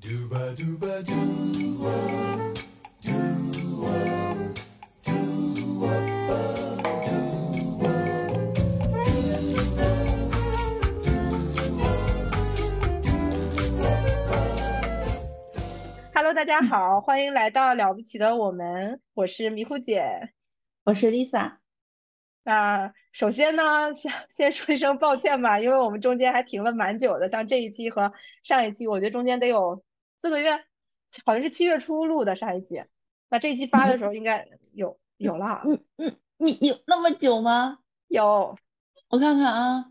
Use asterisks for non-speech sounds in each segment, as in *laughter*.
Hello，大家好，欢迎来到了不起的我们，我是迷糊姐。我是 Lisa。那首先呢，先先说一声抱歉吧，因为我们中间还停了蛮久的，像这一期和上一期，我觉得中间得有四个月，好像是七月初录的上一期。那这一期发的时候应该有有了，嗯嗯，你有那么久吗？有，我看看啊，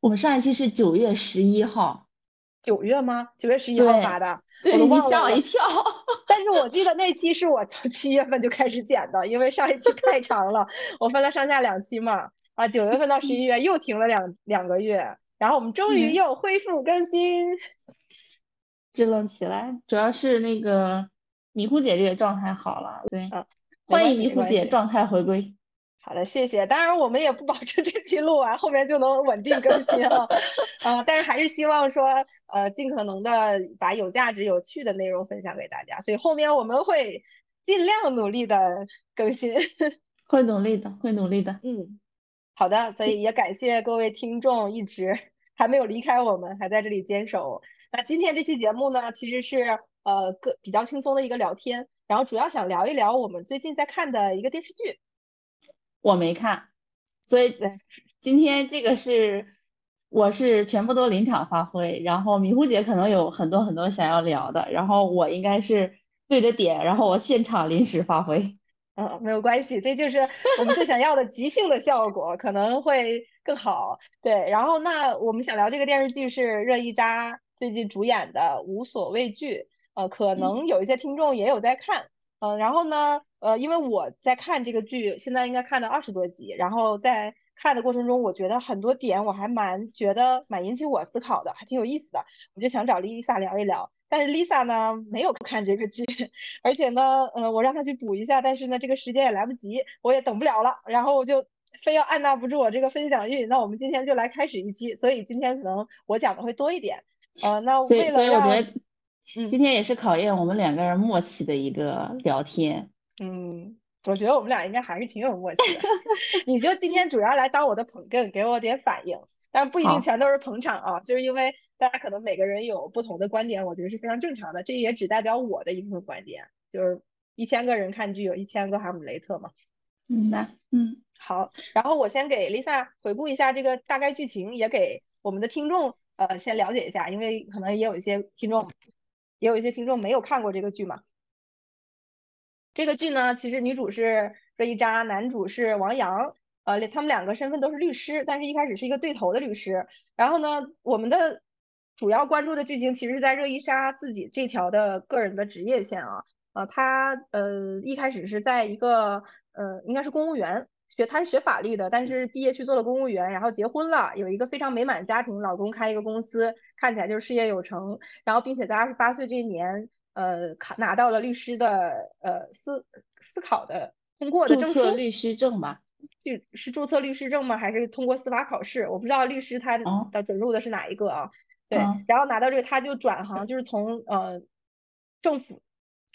我们上一期是九月十一号，九月吗？九月十一号发的，对，你吓我一跳。但是我记得那期是我从七月份就开始剪的，因为上一期太长了，我分了上下两期嘛。啊，九月份到十一月又停了两两个月，然后我们终于又恢复更新，支棱起来。主要是那个迷糊姐这个状态好了，对，啊，欢迎迷糊姐状态回归。*laughs* 好的，谢谢。当然，我们也不保证这期录完后面就能稳定更新啊，啊，*laughs* 但是还是希望说，呃，尽可能的把有价值、有趣的内容分享给大家。所以后面我们会尽量努力的更新，*laughs* 会努力的，会努力的。嗯，好的。所以也感谢各位听众一直还没有离开我们，还在这里坚守。那今天这期节目呢，其实是呃个比较轻松的一个聊天，然后主要想聊一聊我们最近在看的一个电视剧。我没看，所以今天这个是我是全部都临场发挥，然后迷糊姐可能有很多很多想要聊的，然后我应该是对着点，然后我现场临时发挥。*laughs* 嗯，没有关系，这就是我们最想要的即兴的效果，可能会更好。对，然后那我们想聊这个电视剧是热依扎最近主演的《无所畏惧》，呃，可能有一些听众也有在看。嗯，然后呢，呃，因为我在看这个剧，现在应该看了二十多集，然后在看的过程中，我觉得很多点我还蛮觉得蛮引起我思考的，还挺有意思的，我就想找 Lisa 聊一聊。但是 Lisa 呢没有看这个剧，*laughs* 而且呢，呃，我让她去补一下，但是呢，这个时间也来不及，我也等不了了，然后我就非要按捺不住我这个分享欲，那我们今天就来开始一期，所以今天可能我讲的会多一点。呃，那所以所以我觉得。今天也是考验我们两个人默契的一个聊天。嗯，我觉得我们俩应该还是挺有默契的。*laughs* 你就今天主要来当我的捧哏，给我点反应，但不一定全都是捧场啊。就是因为大家可能每个人有不同的观点，我觉得是非常正常的。这也只代表我的一部分观点。就是一千个人看剧，有一千个哈姆雷特嘛。明白。嗯，好。然后我先给 Lisa 回顾一下这个大概剧情，也给我们的听众呃先了解一下，因为可能也有一些听众。也有一些听众没有看过这个剧嘛？这个剧呢，其实女主是热依扎，男主是王阳，呃，他们两个身份都是律师，但是一开始是一个对头的律师。然后呢，我们的主要关注的剧情其实是在热依扎自己这条的个人的职业线啊，呃，他呃一开始是在一个呃应该是公务员。学他是学法律的，但是毕业去做了公务员，然后结婚了，有一个非常美满的家庭，老公开一个公司，看起来就是事业有成，然后并且在二十八岁这一年，呃，考拿到了律师的呃思思考的通过的证书，注册律师证吧？是是注册律师证吗？还是通过司法考试？我不知道律师他的准入的是哪一个啊？对，然后拿到这个他就转行，就是从呃政府。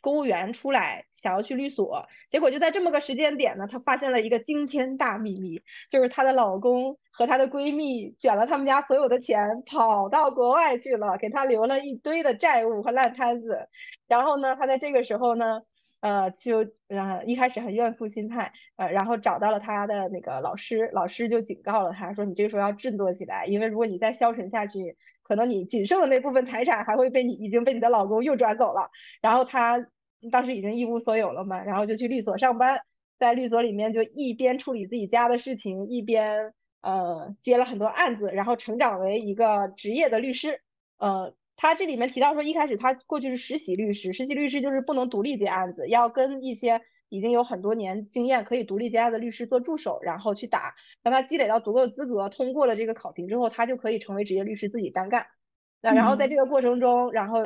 公务员出来想要去律所，结果就在这么个时间点呢，她发现了一个惊天大秘密，就是她的老公和她的闺蜜卷了他们家所有的钱，跑到国外去了，给她留了一堆的债务和烂摊子。然后呢，她在这个时候呢。呃，就呃一开始很怨妇心态，呃，然后找到了她的那个老师，老师就警告了她说，你这个时候要振作起来，因为如果你再消沉下去，可能你仅剩的那部分财产还会被你已经被你的老公又转走了。然后她当时已经一无所有了嘛，然后就去律所上班，在律所里面就一边处理自己家的事情，一边呃接了很多案子，然后成长为一个职业的律师，呃。他这里面提到说，一开始他过去是实习律师，实习律师就是不能独立接案子，要跟一些已经有很多年经验可以独立接案的律师做助手，然后去打。当他积累到足够的资格，通过了这个考评之后，他就可以成为职业律师自己单干。那然后在这个过程中，然后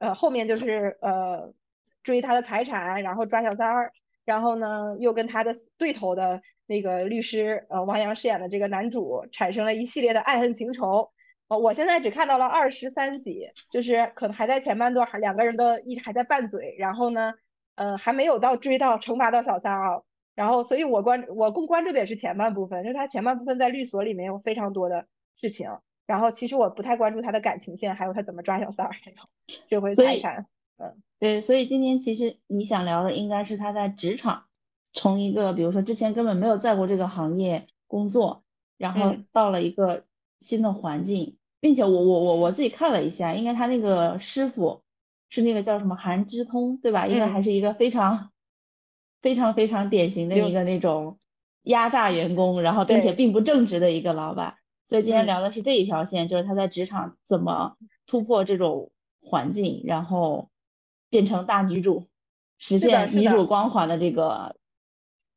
呃后面就是呃追他的财产，然后抓小三儿，然后呢又跟他的对头的那个律师呃王阳饰演的这个男主产生了一系列的爱恨情仇。我现在只看到了二十三集，就是可能还在前半段，还两个人都一直还在拌嘴，然后呢，呃，还没有到追到惩罚到小三啊。然后，所以我关我更关注的也是前半部分，就是他前半部分在律所里面有非常多的事情。然后，其实我不太关注他的感情线，还有他怎么抓小三儿，这回再看。嗯，对，所以今天其实你想聊的应该是他在职场，从一个比如说之前根本没有在过这个行业工作，然后到了一个新的环境，并且我我我我自己看了一下，应该他那个师傅是那个叫什么韩之通，对吧？应该还是一个非常。非常非常典型的一个那种压榨员工，然后并且并不正直的一个老板。所以今天聊的是这一条线，就是他在职场怎么突破这种环境，然后变成大女主，实现女主光环的这个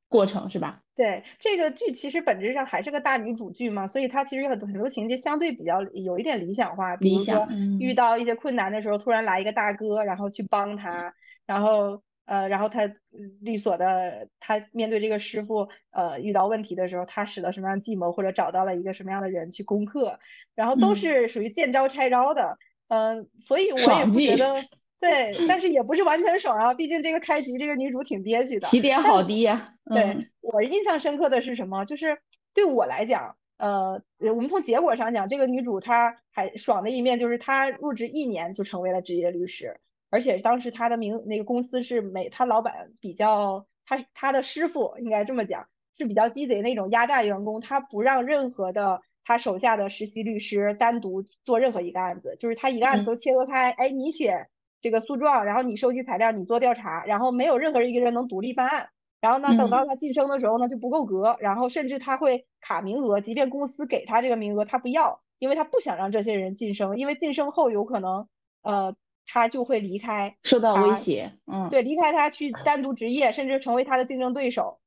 过程，是吧？对，这个剧其实本质上还是个大女主剧嘛，所以它其实有很多很多情节相对比较有一点理想化，比如说遇到一些困难的时候，突然来一个大哥，然后去帮他，然后。呃，然后他律所的他面对这个师傅，呃，遇到问题的时候，他使了什么样的计谋，或者找到了一个什么样的人去攻克，然后都是属于见招拆招的，嗯，所以我也不觉得 *laughs* 对，但是也不是完全爽啊，毕竟这个开局这个女主挺憋屈的，起点好低呀。对我印象深刻的是什么？就是对我来讲，呃，我们从结果上讲，这个女主她还爽的一面就是她入职一年就成为了职业律师。而且当时她的名那个公司是美，她老板比较她她的师傅应该这么讲是比较鸡贼那种压榨员工，他不让任何的他手下的实习律师单独做任何一个案子，就是他一个案子都切割开，哎，你写这个诉状，然后你收集材料，你做调查，然后没有任何一个人能独立办案，然后呢，等到他晋升的时候呢就不够格，然后甚至他会卡名额，即便公司给他这个名额他不要，因为他不想让这些人晋升，因为晋升后有可能呃。他就会离开，受到威胁，嗯，对，离开他去单独执业，甚至成为他的竞争对手。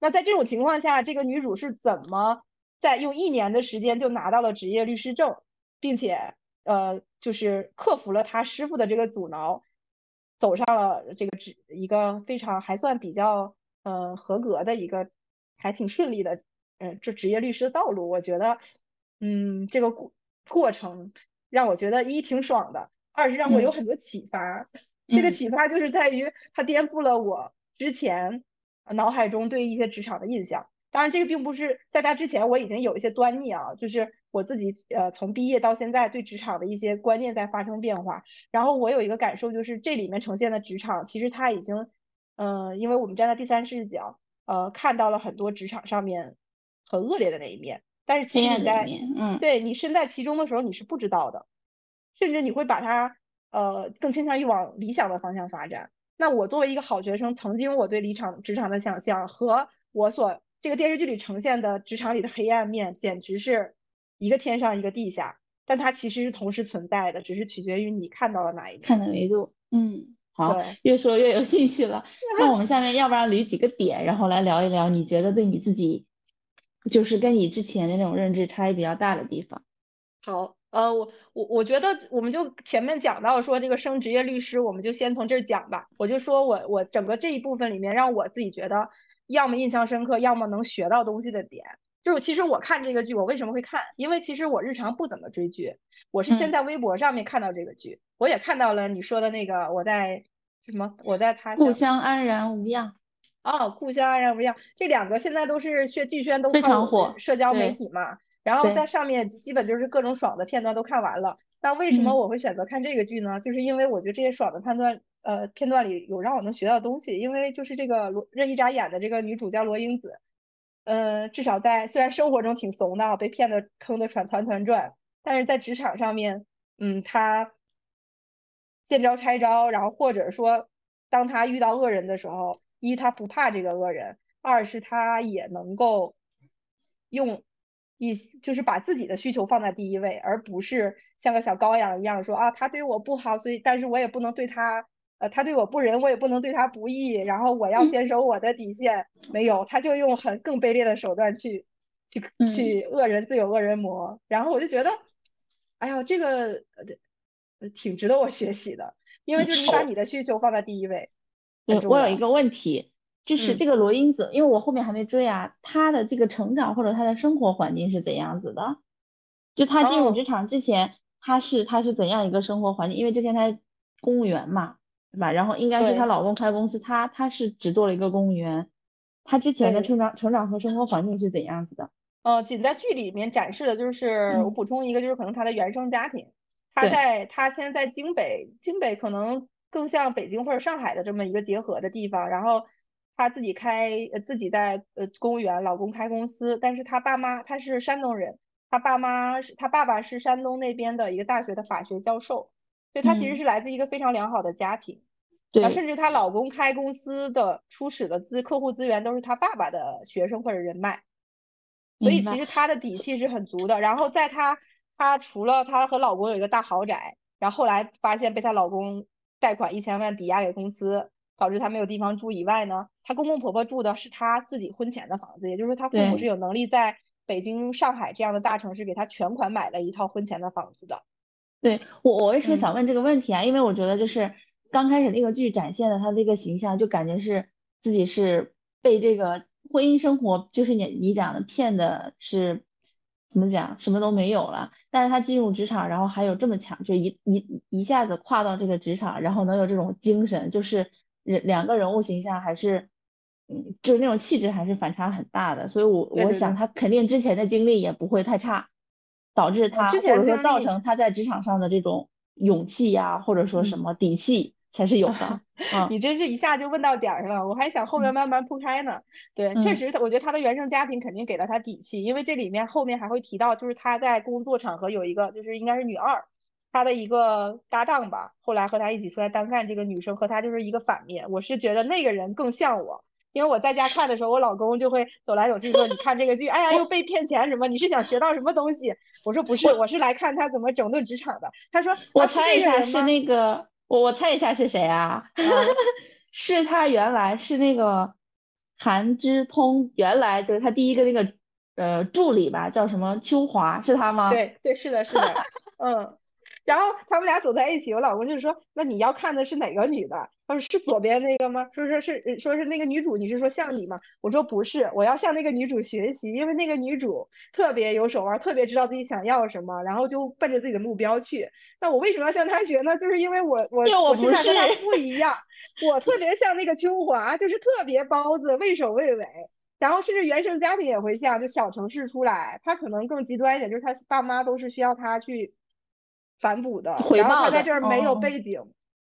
那在这种情况下，这个女主是怎么在用一年的时间就拿到了职业律师证，并且呃，就是克服了他师傅的这个阻挠，走上了这个职一个非常还算比较呃合格的一个还挺顺利的嗯这职业律师的道路。我觉得嗯这个过过程让我觉得一挺爽的。二是让我有很多启发，这个启发就是在于它颠覆了我之前脑海中对一些职场的印象。当然，这个并不是在他之前我已经有一些端倪啊，就是我自己呃从毕业到现在对职场的一些观念在发生变化。然后我有一个感受就是这里面呈现的职场其实它已经嗯，因为我们站在第三视角呃看到了很多职场上面很恶劣的那一面，但是其实你在嗯对你身在其中的时候你是不知道的。甚至你会把它，呃，更倾向于往理想的方向发展。那我作为一个好学生，曾经我对离场职场的想象和我所这个电视剧里呈现的职场里的黑暗面，简直是一个天上一个地下。但它其实是同时存在的，只是取决于你看到了哪一看的维度。嗯，好，越说越有兴趣了。*laughs* 那我们下面要不然捋几个点，然后来聊一聊你觉得对你自己，就是跟你之前的那种认知差异比较大的地方。好。呃，我我我觉得我们就前面讲到说这个升职业律师，我们就先从这儿讲吧。我就说我我整个这一部分里面，让我自己觉得要么印象深刻，要么能学到东西的点，就是其实我看这个剧，我为什么会看？因为其实我日常不怎么追剧，我是先在微博上面看到这个剧，我也看到了你说的那个我在什么我在他故乡安然无恙哦，故乡安然无恙，这两个现在都是宣剧宣都非常火，社交媒体嘛。然后在上面基本就是各种爽的片段都看完了。那为什么我会选择看这个剧呢？就是因为我觉得这些爽的判断，呃，片段里有让我能学到东西。因为就是这个罗任一扎演的这个女主叫罗英子，呃，至少在虽然生活中挺怂的，被骗的坑的团团团转，但是在职场上面，嗯，他见招拆招，然后或者说当他遇到恶人的时候，一他不怕这个恶人，二是他也能够用。一就是把自己的需求放在第一位，而不是像个小羔羊一样说啊，他对我不好，所以但是我也不能对他，呃，他对我不仁，我也不能对他不义，然后我要坚守我的底线。没有，他就用很更卑劣的手段去去去恶人自有恶人磨。然后我就觉得，哎呀，这个呃挺值得我学习的，因为就是你把你的需求放在第一位。我有一个问题。就是这个罗英子，因为我后面还没追啊，她的这个成长或者她的生活环境是怎样子的？就他进入职场之前，他是他是怎样一个生活环境？因为之前他是公务员嘛，对吧？然后应该是她老公开公司，她她是只做了一个公务员。她之前的成长成长和生活环境是怎样子的？呃，仅在剧里面展示的就是我补充一个，就是可能她的原生家庭，她在她现在在京北，京北可能更像北京或者上海的这么一个结合的地方，然后她自己开呃自己在呃公务员，老公开公司，但是她爸妈她是山东人。她爸妈是，她爸爸是山东那边的一个大学的法学教授，所以她其实是来自一个非常良好的家庭。对，甚至她老公开公司的初始的资客户资源都是她爸爸的学生或者人脉，所以其实她的底气是很足的。然后在她，她除了她和老公有一个大豪宅，然后后来发现被她老公贷款一千万抵押给公司，导致她没有地方住以外呢，她公公婆婆住的是她自己婚前的房子，也就是说她父母是有能力在。北京、上海这样的大城市给她全款买了一套婚前的房子的。对我，我为什么想问这个问题啊？因为我觉得就是刚开始那个剧展现的他这个形象，就感觉是自己是被这个婚姻生活，就是你你讲的骗的是怎么讲，什么都没有了。但是他进入职场，然后还有这么强，就一一一下子跨到这个职场，然后能有这种精神，就是人两个人物形象还是。嗯，就是那种气质还是反差很大的，所以我我想他肯定之前的经历也不会太差，导致他或者说造成他在职场上的这种勇气呀，或者说什么底气才是有的。*laughs* 你真是一下就问到点儿上了，我还想后面慢慢铺开呢。对，确实，我觉得他的原生家庭肯定给了他底气，因为这里面后面还会提到，就是他在工作场合有一个，就是应该是女二，他的一个搭档吧，后来和他一起出来单干这个女生和他就是一个反面，我是觉得那个人更像我。因为我在家看的时候，我老公就会走来走去说：“你看这个剧，哎呀，又被骗钱什么？你是想学到什么东西？”我说：“不是，我是来看他怎么整顿职场的。”他说：“我猜一下是那个，我我猜一下是谁啊？*laughs* 是他原来是那个韩之通，原来就是他第一个那个呃助理吧，叫什么秋华，是他吗？对对，是的，是的，*laughs* 嗯。然后他们俩走在一起，我老公就说：“那你要看的是哪个女的？”他说：“是左边那个吗？”说说是说是那个女主，你是说像你吗？我说不是，我要向那个女主学习，因为那个女主特别有手腕，特别知道自己想要什么，然后就奔着自己的目标去。那我为什么要向她学呢？就是因为我我我现在跟她不一样，我特别像那个秋华，就是特别包子，畏首畏尾，然后甚至原生家庭也会像，就小城市出来，他可能更极端一点，就是他爸妈都是需要他去。反哺的，然后他在这儿没有背景，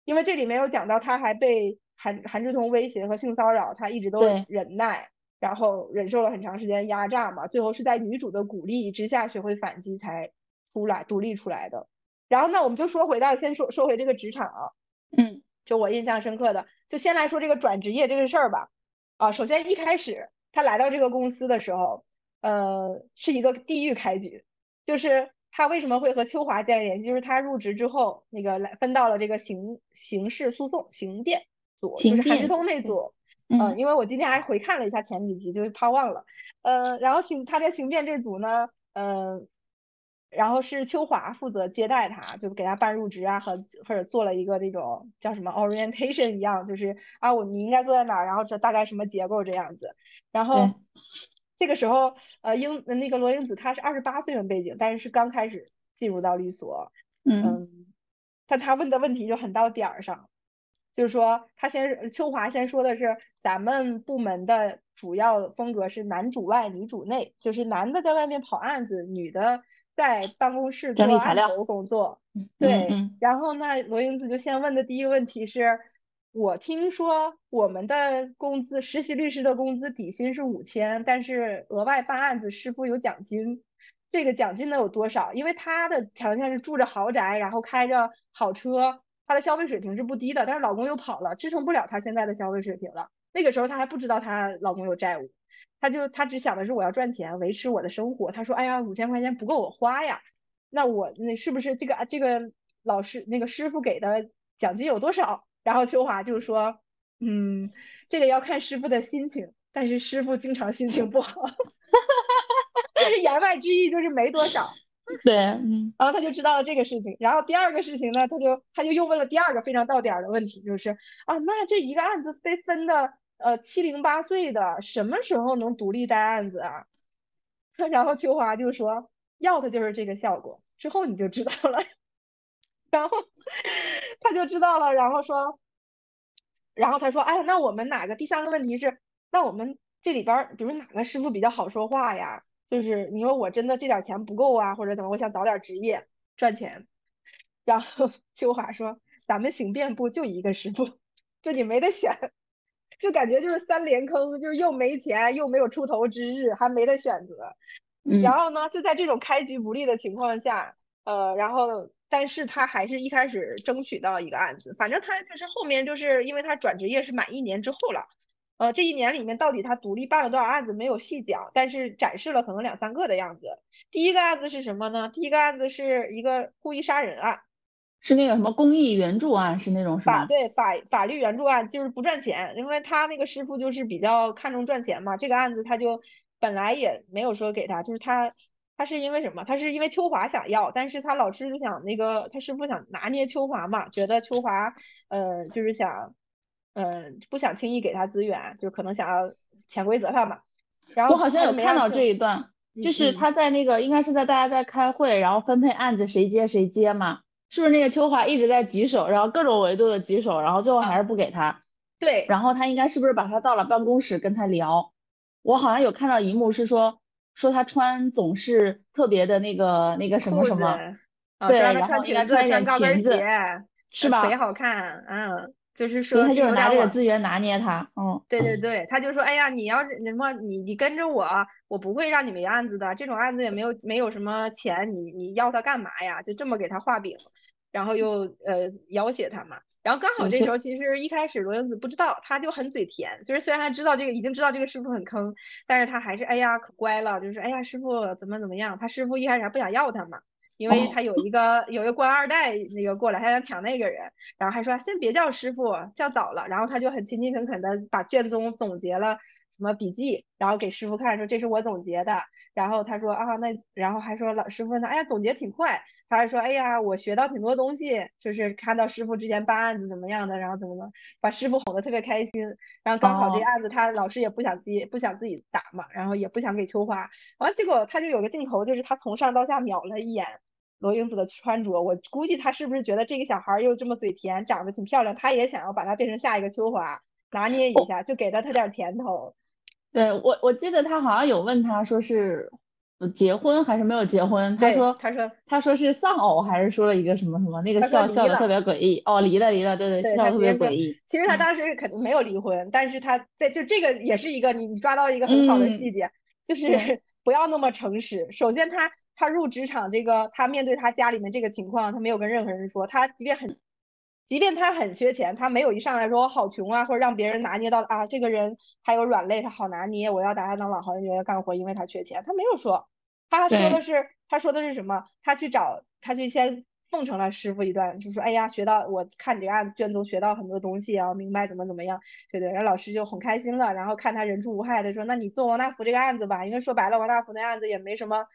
因为这里面有讲到他还被韩韩志同威胁和性骚扰，他一直都忍耐，然后忍受了很长时间压榨嘛，最后是在女主的鼓励之下学会反击才出来独立出来的。然后那我们就说回到先说说回这个职场啊，嗯，就我印象深刻的，就先来说这个转职业这个事儿吧。啊，首先一开始他来到这个公司的时候，呃，是一个地狱开局，就是。他为什么会和秋华建立联系？就是他入职之后，那个来分到了这个刑刑事诉讼刑辩组，就是韩志通那组。嗯，因为我今天还回看了一下前几集，就是怕忘了。呃，然后刑他在刑辩这组呢，嗯，然后是秋华负责接待他，就给他办入职啊，和或者做了一个那种叫什么 orientation 一样，就是啊，我你应该坐在哪儿，然后这大概什么结构这样子，然后。这个时候，呃，英那个罗英子她是二十八岁的背景，但是是刚开始进入到律所，嗯，但她问的问题就很到点儿上，就是说她先秋华先说的是咱们部门的主要风格是男主外女主内，就是男的在外面跑案子，女的在办公室做案头工作，对，然后那罗英子就先问的第一个问题是。我听说我们的工资，实习律师的工资底薪是五千，但是额外办案子师傅有奖金。这个奖金能有多少？因为他的条件是住着豪宅，然后开着好车，他的消费水平是不低的。但是老公又跑了，支撑不了他现在的消费水平了。那个时候他还不知道她老公有债务，他就他只想的是我要赚钱维持我的生活。他说：“哎呀，五千块钱不够我花呀，那我那是不是这个这个老师那个师傅给的奖金有多少？”然后秋华就说：“嗯，这个要看师傅的心情，但是师傅经常心情不好，*laughs* 就是言外之意就是没多少。对，嗯。然后他就知道了这个事情。然后第二个事情呢，他就他就又问了第二个非常到点的问题，就是啊，那这一个案子被分的呃七零八碎的，什么时候能独立带案子啊？*laughs* 然后秋华就说：要的就是这个效果。之后你就知道了，然后他就知道了，然后说，然后他说，哎，那我们哪个？第三个问题是，那我们这里边，比如哪个师傅比较好说话呀？就是你说我真的这点钱不够啊，或者怎么？我想找点职业赚钱。然后 *laughs* 秋华说，咱们行遍部就一个师傅，就你没得选，就感觉就是三连坑，就是又没钱，又没有出头之日，还没得选择。然后呢，就在这种开局不利的情况下，呃，然后但是他还是一开始争取到一个案子，反正他就是后面就是因为他转职业是满一年之后了，呃，这一年里面到底他独立办了多少案子没有细讲，但是展示了可能两三个的样子。第一个案子是什么呢？第一个案子是一个故意杀人案，是那个什么公益援助案，是那种法对法法律援助案，就是不赚钱，因为他那个师傅就是比较看重赚钱嘛，这个案子他就。本来也没有说给他，就是他，他是因为什么？他是因为秋华想要，但是他老师就想那个他师傅想拿捏秋华嘛，觉得秋华，呃，就是想，嗯，不想轻易给他资源，就可能想要潜规则他嘛。然后我好像有看到这一段，就是他在那个应该是在大家在开会，然后分配案子谁接谁接嘛，是不是那个秋华一直在举手，然后各种维度的举手，然后最后还是不给他。对。然后他应该是不是把他到了办公室跟他聊？我好像有看到一幕是说说他穿总是特别的那个那个什么什么，对，然后应该穿一点裙子，是吧？腿好看，嗯，就是说他就是拿这个资源拿捏他，嗯，对对对，他就说，哎呀，你要是什么你你跟着我，我不会让你没案子的，这种案子也没有没有什么钱，你你要他干嘛呀？就这么给他画饼，然后又呃要挟他嘛。然后刚好这时候，其实一开始罗英子不知道，他就很嘴甜。就是虽然他知道这个，已经知道这个师傅很坑，但是他还是哎呀可乖了，就是哎呀师傅怎么怎么样。他师傅一开始还不想要他嘛，因为他有一个有一个官二代那个过来，他想抢那个人，然后还说先别叫师傅，叫早了。然后他就很勤勤恳恳的把卷宗总结了什么笔记，然后给师傅看，说这是我总结的。然后他说啊那，然后还说老师傅问他，哎呀总结挺快。他还说，哎呀，我学到挺多东西，就是看到师傅之前办案子怎么样的，然后怎么怎么把师傅哄得特别开心。然后刚好这案子他老师也不想接，不想自己打嘛，然后也不想给秋花。完结果他就有个镜头，就是他从上到下瞄了一眼罗英子的穿着，我估计他是不是觉得这个小孩又这么嘴甜，长得挺漂亮，他也想要把她变成下一个秋华，拿捏一下，就给了他点甜头。对我我记得他好像有问他说是。结婚还是没有结婚？他说，他说，他说是丧偶，还是说了一个什么什么？那个笑笑的特别诡异。哦，离了，离了，对对，笑特别诡异。其实他当时肯定没有离婚，但是他在就这个也是一个你你抓到一个很好的细节，就是 *laughs* 不要那么诚实。首先他他入职场这个，他面对他家里面这个情况，他没有跟任何人说。他即便很，即便他很缺钱，他没有一上来说我好穷啊，或者让别人拿捏到啊这个人他有软肋，他好拿捏，我要把他当老好人干活，因为他缺钱，他没有说。他说的是，他说的是什么？他去找，他去先奉承了师傅一段，就说，哎呀，学到，我看你这个案子卷宗学到很多东西啊，明白怎么怎么样，对对。然后老师就很开心了，然后看他人畜无害的说，那你做王大福这个案子吧，因为说白了，王大福那案子也没什么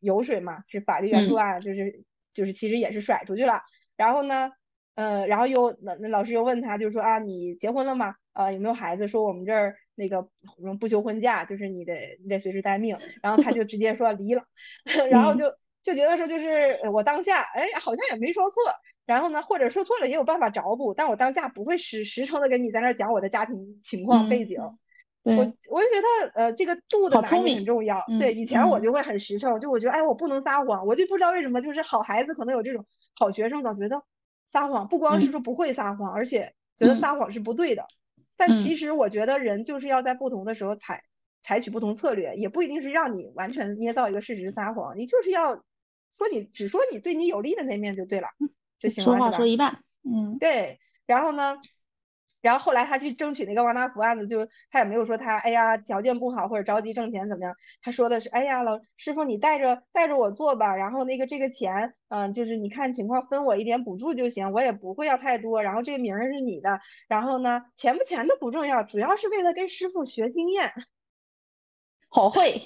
油水嘛，是法律援助案，就是就是其实也是甩出去了。然后呢，呃，然后又那那老师又问他，就说啊，你结婚了吗？呃，有没有孩子？说我们这儿。那个不休婚假，就是你得你得随时待命，然后他就直接说离了，*laughs* 然后就就觉得说就是我当下哎好像也没说错，然后呢或者说错了也有办法找补，但我当下不会实实诚的跟你在那讲我的家庭情况背景，我我就觉得呃这个度的拿捏很重要，对以前我就会很实诚，就我觉得哎我不能撒谎，我就不知道为什么就是好孩子可能有这种好学生总觉得撒谎不光是说不会撒谎，而且觉得撒谎是不对的。但其实我觉得人就是要在不同的时候采采取不同策略，也不一定是让你完全捏造一个事实撒谎，你就是要说你只说你对你有利的那面就对了，就行了，说话说一半，嗯，对，然后呢？然后后来他去争取那个王大福案子，就他也没有说他哎呀条件不好或者着急挣钱怎么样，他说的是哎呀老师傅你带着带着我做吧，然后那个这个钱嗯就是你看情况分我一点补助就行，我也不会要太多，然后这个名儿是你的，然后呢钱不钱的不重要，主要是为了跟师傅学经验。*laughs* 好会，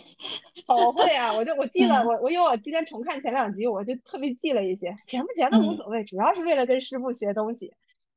好会啊！我就我记了我我因为我今天重看前两集，我就特别记了一些钱不钱的无所谓，主要是为了跟师傅学东西，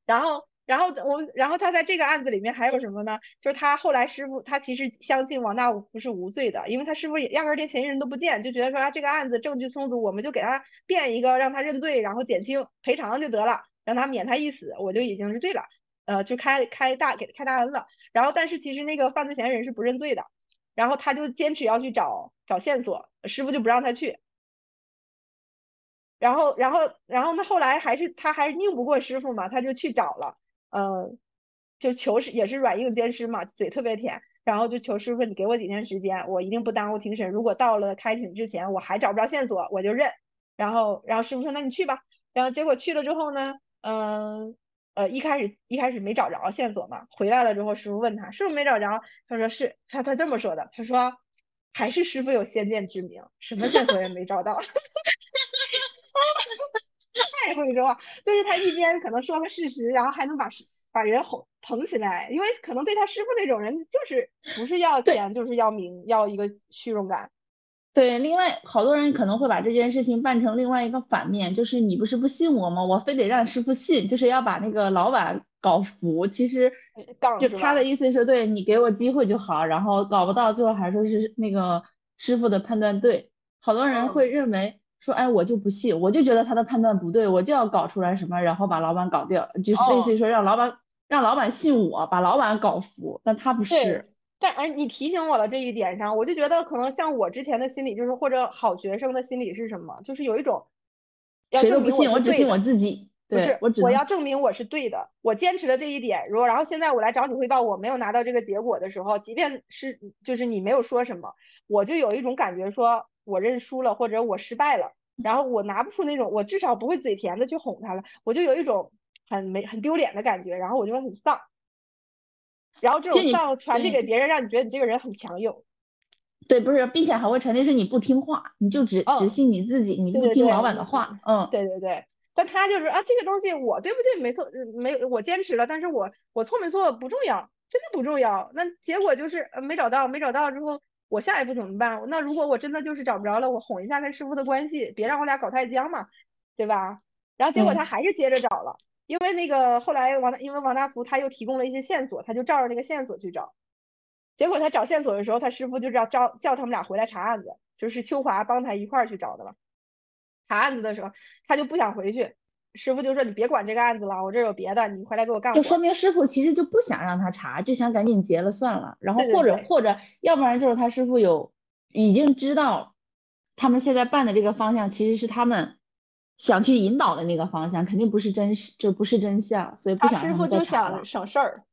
然后。然后我，然后他在这个案子里面还有什么呢？就是他后来师傅，他其实相信王大武不是无罪的，因为他师傅压根连嫌疑人都不见，就觉得说啊这个案子证据充足，我们就给他变一个让他认罪，然后减轻赔偿就得了，让他免他一死，我就已经是对了，呃，就开开大给他开大恩了。然后但是其实那个犯罪嫌疑人是不认罪的，然后他就坚持要去找找线索，师傅就不让他去。然后，然后，然后那后来还是他还是拧不过师傅嘛，他就去找了。嗯，就求师也是软硬兼施嘛，嘴特别甜，然后就求师傅，你给我几天时间，我一定不耽误庭审。如果到了开庭之前我还找不着线索，我就认。然后，然后师傅说，那你去吧。然后结果去了之后呢，嗯，呃，一开始一开始没找着线索嘛，回来了之后，师傅问他是不是没找着，他说是，他他这么说的，他说还是师傅有先见之明，什么线索也没找到。*laughs* 太会说话，就是他一边可能说个事实，然后还能把把人哄捧起来，因为可能对他师傅那种人，就是不是要钱，就是要名，要一个虚荣感。对，另外好多人可能会把这件事情办成另外一个反面，就是你不是不信我吗？我非得让师傅信，就是要把那个老板搞服。其实就他的意思是对你给我机会就好，然后搞不到最后还说是那个师傅的判断对。好多人会认为。说哎，我就不信，我就觉得他的判断不对，我就要搞出来什么，然后把老板搞掉，就是类似于说让老板让老板信我，把老板搞服，但他不是。但哎，你提醒我了这一点上，我就觉得可能像我之前的心理，就是或者好学生的心理是什么？就是有一种，谁都不信，我只信我自己。不是，我我要证明我是对的，我坚持了这一点。如果然后现在我来找你汇报，我没有拿到这个结果的时候，即便是就是你没有说什么，我就有一种感觉说。我认输了，或者我失败了，然后我拿不出那种，我至少不会嘴甜的去哄他了，我就有一种很没很丢脸的感觉，然后我就会很丧，然后这种丧传递给别人，让你觉得你这个人很强硬。对，不是，并且还会传递是你不听话，你就只只信你自己，你不听老板的话。嗯，对对对。但他就是啊，这个东西我对不对？没错，没我坚持了，但是我我错没错不重要，真的不重要。那结果就是没找到，没找到之后。我下一步怎么办？那如果我真的就是找不着了，我哄一下跟师傅的关系，别让我俩搞太僵嘛，对吧？然后结果他还是接着找了，因为那个后来王，因为王大福他又提供了一些线索，他就照着那个线索去找。结果他找线索的时候，他师傅就叫招叫他们俩回来查案子，就是秋华帮他一块儿去找的嘛。查案子的时候，他就不想回去。师傅就说：“你别管这个案子了，我这有别的，你回来给我干。”就说明师傅其实就不想让他查，就想赶紧结了算了。然后或者或者要不然就是他师傅有已经知道他们现在办的这个方向其实是他们想去引导的那个方向，肯定不是真实，就不是真相，所以不想师傅就想省事儿，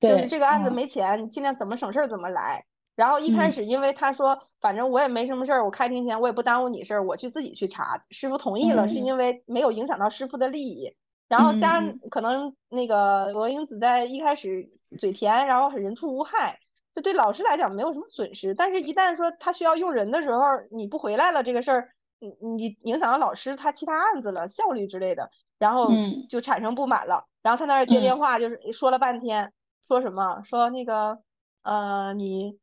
就是这个案子没钱，你尽量怎么省事儿怎么来。然后一开始，因为他说，反正我也没什么事儿，我开庭前我也不耽误你事儿，我去自己去查。师傅同意了，是因为没有影响到师傅的利益。然后加上可能那个罗英子在一开始嘴甜，然后人畜无害，就对老师来讲没有什么损失。但是，一旦说他需要用人的时候，你不回来了，这个事儿，你你影响到老师他其他案子了效率之类的，然后就产生不满了。然后他那儿接电话，就是说了半天，说什么？说那个呃你。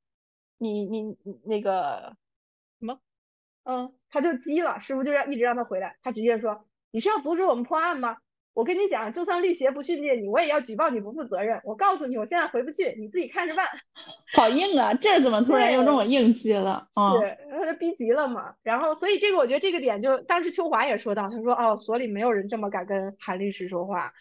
你你那个什么，嗯，他就急了，师傅就让一直让他回来，他直接说，你是要阻止我们破案吗？我跟你讲，就算律协不训诫你，我也要举报你不负责任。我告诉你，我现在回不去，你自己看着办。*laughs* 好硬啊，这怎么突然又这么硬气了？是，他就逼急了嘛。然后，所以这个我觉得这个点就当时秋华也说到，他说哦，所里没有人这么敢跟韩律师说话，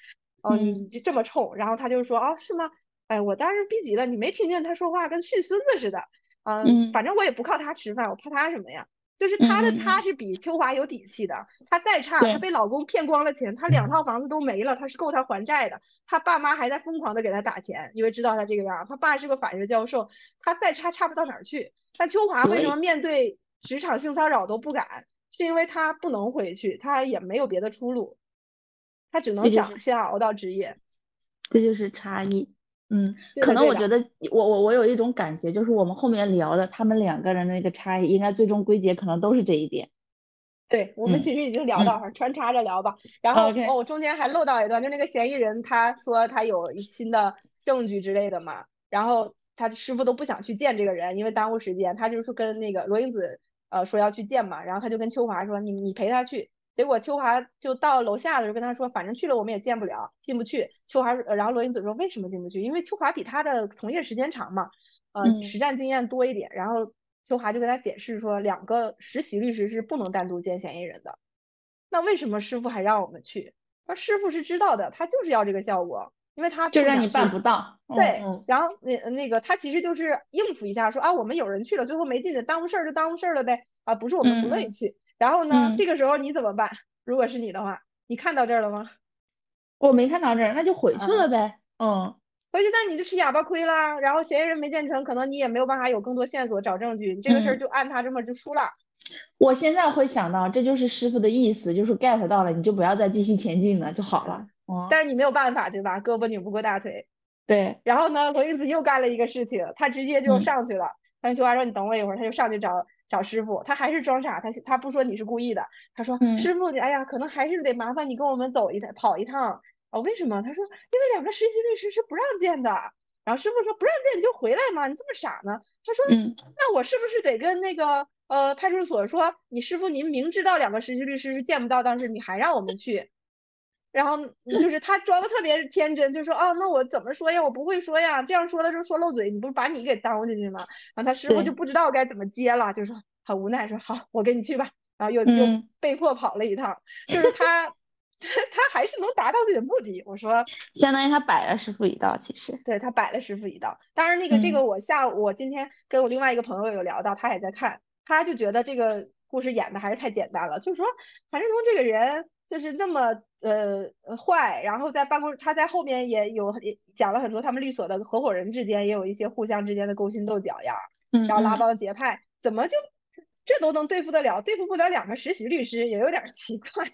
哦，你就这么冲。然后他就说哦，是吗？哎，我当时逼急了，你没听见他说话跟训孙子似的。嗯，反正我也不靠他吃饭，我怕他什么呀？就是他的他是比秋华有底气的，他再差，他被老公骗光了钱，他两套房子都没了，他是够他还债的。他爸妈还在疯狂的给他打钱，因为知道他这个样。他爸是个法学教授，他再差差不到哪儿去。但秋华为什么面对职场性骚扰都不敢？是因为他不能回去，他也没有别的出路，他只能想先熬到职业。这就是差异。嗯，可能我觉得我我我有一种感觉，就是我们后面聊的他们两个人的那个差异，应该最终归结可能都是这一点。对，我们其实已经聊到，穿插着聊吧。然后哦，中间还漏到一段，就那个嫌疑人他说他有新的证据之类的嘛，然后他师傅都不想去见这个人，因为耽误时间。他就是跟那个罗英子呃说要去见嘛，然后他就跟秋华说，你你陪他去，结果秋华就到楼下的时候跟他说，反正去了我们也见不了，进不去。秋华，然后罗英子说为什么进不去？因为秋华比他的从业时间长嘛，呃，实战经验多一点。然后秋华就跟他解释说，两个实习律师是不能单独见嫌疑人的。那为什么师傅还让我们去？那师傅是知道的，他就是要这个效果，因为他就让你办不到。对，然后那那个他其实就是应付一下，说啊，我们有人去了，最后没进去，耽误事儿就耽误事儿了呗。啊，不是我们不乐意去。然后呢？这个时候你怎么办？如果是你的话，你看到这儿了吗？我没看到这儿，那就回去了呗。嗯，回去那你就吃哑巴亏啦。然后嫌疑人没见成，可能你也没有办法有更多线索找证据，你这个事儿就按他这么就输了。我现在会想到，这就是师傅的意思，就是 get 到了，你就不要再继续前进了就好了。哦。但是你没有办法，对吧？胳膊拧不过大腿。对。然后呢，罗英子又干了一个事情，他直接就上去了。张秋华说：“你等我一会儿。”他就上去找。找师傅，他还是装傻，他他不说你是故意的，他说师傅，哎呀，可能还是得麻烦你跟我们走一趟，跑一趟啊？为什么？他说因为两个实习律师是不让见的。然后师傅说不让见你就回来嘛，你这么傻呢？他说那我是不是得跟那个呃派出所说，你师傅您明知道两个实习律师是见不到当时，你还让我们去？然后就是他装的特别天真，就说哦，那我怎么说呀？我不会说呀，这样说了就说漏嘴，你不是把你给耽误进去吗？然后他师傅就不知道该怎么接了，就说很无奈，说好，我跟你去吧。然后又又被迫跑了一趟，就是他 *laughs* 他还是能达到自己的目的。我说，*laughs* 相当于他摆了师傅一道，其实对他摆了师傅一道。当然那个这个我下午我今天跟我另外一个朋友有聊到，他也在看，他就觉得这个故事演的还是太简单了，就是说韩志东这个人。就是那么呃坏，然后在办公，他在后面也有也讲了很多他们律所的合伙人之间也有一些互相之间的勾心斗角呀，然后拉帮结派，怎么就这都能对付得了，对付不了两个实习律师也有点奇怪。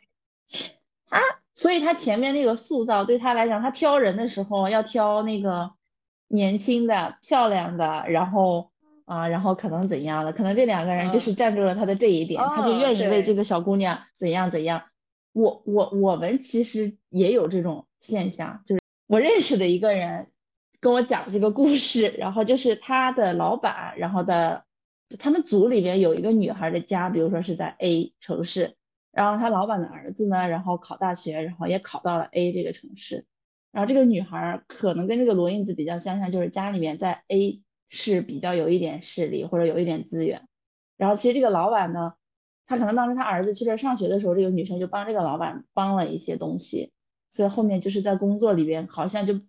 *laughs* 他所以他前面那个塑造对他来讲，他挑人的时候要挑那个年轻的、漂亮的，然后啊，然后可能怎样的，可能这两个人就是站住了他的这一点，他就愿意为这个小姑娘怎样怎样。我我我们其实也有这种现象，就是我认识的一个人跟我讲这个故事，然后就是他的老板，然后的他们组里边有一个女孩的家，比如说是在 A 城市，然后他老板的儿子呢，然后考大学，然后也考到了 A 这个城市，然后这个女孩可能跟这个罗英子比较相像，就是家里面在 A 市比较有一点势力或者有一点资源，然后其实这个老板呢。他可能当时他儿子去这上学的时候，这个女生就帮这个老板帮了一些东西，所以后面就是在工作里边好像就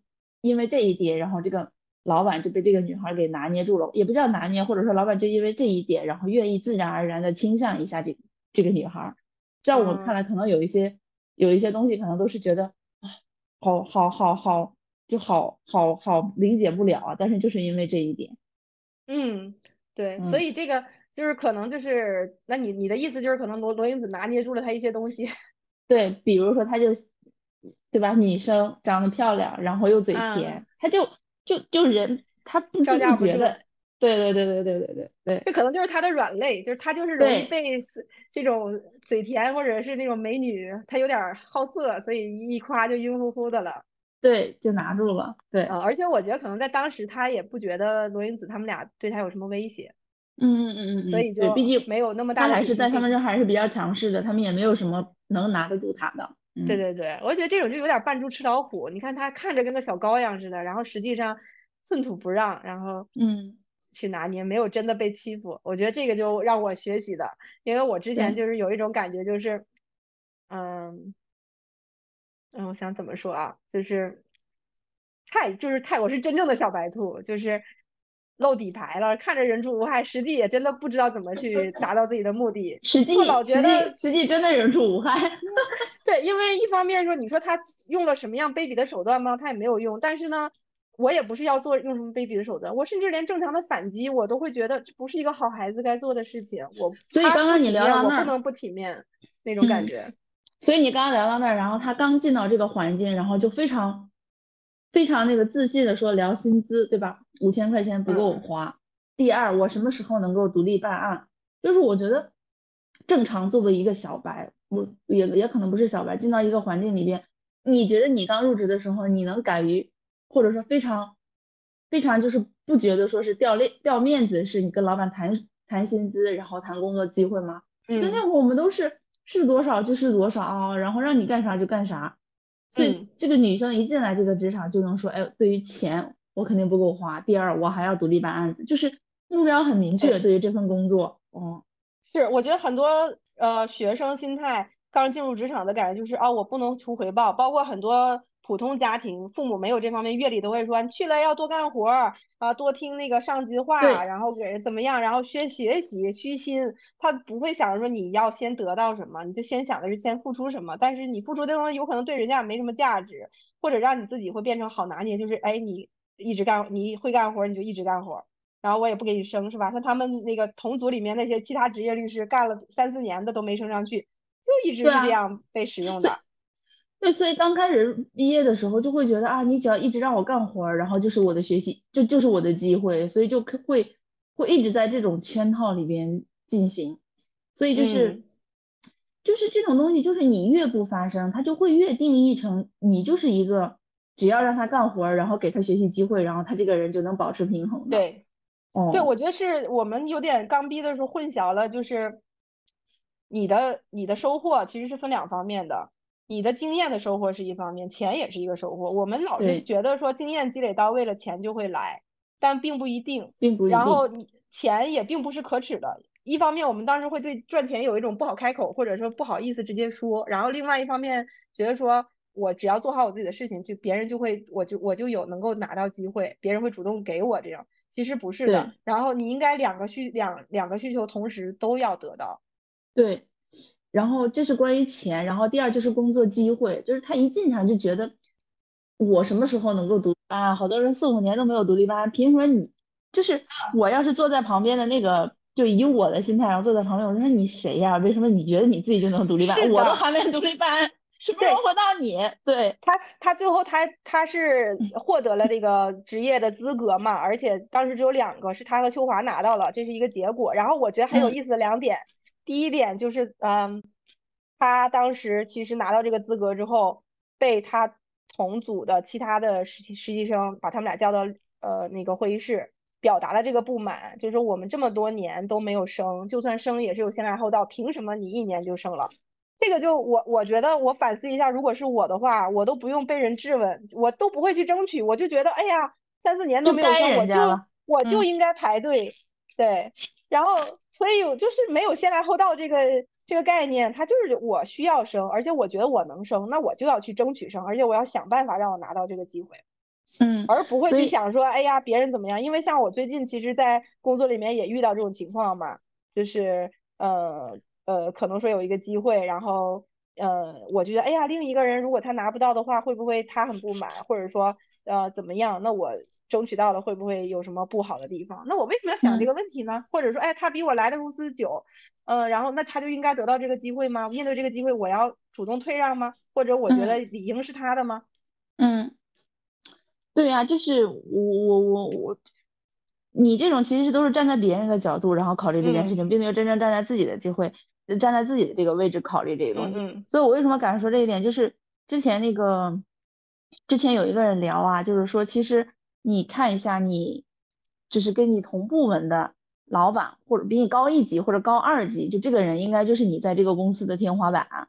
因为这一点，然后这个老板就被这个女孩给拿捏住了，也不叫拿捏，或者说老板就因为这一点，然后愿意自然而然的倾向一下这这个女孩。在我们看来，可能有一些有一些东西可能都是觉得啊，好好好好就好好好理解不了啊，但是就是因为这一点，嗯，对，所以这个。就是可能就是，那你你的意思就是可能罗罗英子拿捏住了他一些东西，*laughs* 对，比如说他就，对吧？女生长得漂亮，然后又嘴甜，他就就就人他不不觉的，对对对对对对对对，这可能就是他的软肋，就是他就是容易被这种嘴甜或者是那种美女，他有点好色，所以一夸就晕乎乎的了，对，就拿住了，对，啊，而且我觉得可能在当时他也不觉得罗英子他们俩对他有什么威胁。嗯嗯嗯嗯，所以就毕竟没有那么大。他还是在他们这还是比较强势的，他们也没有什么能拿得住他的。对对对，我觉得这种就有点扮猪吃老虎。你看他看着跟个小羔羊似的，然后实际上寸土不让，然后嗯去拿捏，没有真的被欺负。我觉得这个就让我学习的，因为我之前就是有一种感觉，就是嗯嗯，我想怎么说啊，就是太就是太，我是真正的小白兔，就是。露底牌了，看着人畜无害，实际也真的不知道怎么去 *laughs* 达到自己的目的。实际老觉得实际真的人畜无害。*laughs* 对，因为一方面说，你说他用了什么样卑鄙的手段吗？他也没有用。但是呢，我也不是要做用什么卑鄙的手段，我甚至连正常的反击，我都会觉得这不是一个好孩子该做的事情。我所以刚刚你聊到那儿，我不能不体面那种感觉。所以你刚刚聊到那儿，然后他刚进到这个环境，然后就非常。非常那个自信的说聊薪资对吧？五千块钱不够我花。第二，我什么时候能够独立办案？就是我觉得正常作为一个小白，我也也可能不是小白，进到一个环境里边，你觉得你刚入职的时候，你能敢于或者说非常非常就是不觉得说是掉面掉面子，是你跟老板谈谈薪资，然后谈工作机会吗？就那会儿我们都是是多少就是多少，然后让你干啥就干啥。所以这个女生一进来这个职场就能说，哎，对于钱我肯定不够花。第二，我还要独立办案子，就是目标很明确。对于这份工作，嗯，是，我觉得很多呃学生心态刚进入职场的感觉就是，哦，我不能求回报，包括很多。普通家庭，父母没有这方面阅历，都会说你去了要多干活儿啊，多听那个上级话，然后给人怎么样，然后学学习虚心。他不会想着说你要先得到什么，你就先想的是先付出什么。但是你付出的东西有可能对人家没什么价值，或者让你自己会变成好拿捏，就是哎你一直干，你会干活你就一直干活，然后我也不给你升，是吧？像他们那个同组里面那些其他职业律师，干了三四年的都没升上去，就一直是这样被使用的。对，所以刚开始毕业的时候就会觉得啊，你只要一直让我干活儿，然后就是我的学习，就就是我的机会，所以就会会一直在这种圈套里边进行，所以就是就是这种东西，就是你越不发声，它就会越定义成你就是一个只要让他干活儿，然后给他学习机会，然后他这个人就能保持平衡的。对，哦，对，我觉得是我们有点刚逼的时候混淆了，就是你的你的收获其实是分两方面的。你的经验的收获是一方面，钱也是一个收获。我们老是觉得说经验积累到位了，钱就会来，但并不一定，并不一定。然后你钱也并不是可耻的。一方面，我们当时会对赚钱有一种不好开口，或者说不好意思直接说。然后另外一方面，觉得说我只要做好我自己的事情，就别人就会，我就我就有能够拿到机会，别人会主动给我这样。其实不是的。然后你应该两个需两两个需求同时都要得到。对。然后这是关于钱，然后第二就是工作机会，就是他一进场就觉得我什么时候能够独啊？好多人四五年都没有独立班，凭什么你？就是我要是坐在旁边的那个，就以我的心态，然后坐在旁边，我说你谁呀？为什么你觉得你自己就能独立班？我都还没独立班，什么时候会到你？对他，他最后他他是获得了这个职业的资格嘛？而且当时只有两个，是他和秋华拿到了，这是一个结果。然后我觉得很有意思的两点。第一点就是，嗯，他当时其实拿到这个资格之后，被他同组的其他的实习实习生把他们俩叫到呃那个会议室，表达了这个不满，就是说我们这么多年都没有升，就算升也是有先来后到，凭什么你一年就升了？这个就我我觉得我反思一下，如果是我的话，我都不用被人质问，我都不会去争取，我就觉得哎呀，三四年都没有升，我就我就应该排队，对。然后，所以就是没有先来后到这个这个概念，他就是我需要生，而且我觉得我能生，那我就要去争取生，而且我要想办法让我拿到这个机会，嗯，而不会去想说，哎呀，别人怎么样？因为像我最近其实，在工作里面也遇到这种情况嘛，就是呃呃，可能说有一个机会，然后呃，我觉得，哎呀，另一个人如果他拿不到的话，会不会他很不满，或者说呃怎么样？那我。争取到了会不会有什么不好的地方？那我为什么要想这个问题呢？或者说，哎，他比我来的公司久，嗯，然后那他就应该得到这个机会吗？面对这个机会，我要主动退让吗？或者我觉得理应是他的吗？嗯，对呀，就是我我我我，你这种其实是都是站在别人的角度，然后考虑这件事情，并没有真正站在自己的机会，站在自己的这个位置考虑这个东西。所以我为什么敢说这一点？就是之前那个，之前有一个人聊啊，就是说其实。你看一下，你就是跟你同部门的老板，或者比你高一级或者高二级，就这个人应该就是你在这个公司的天花板。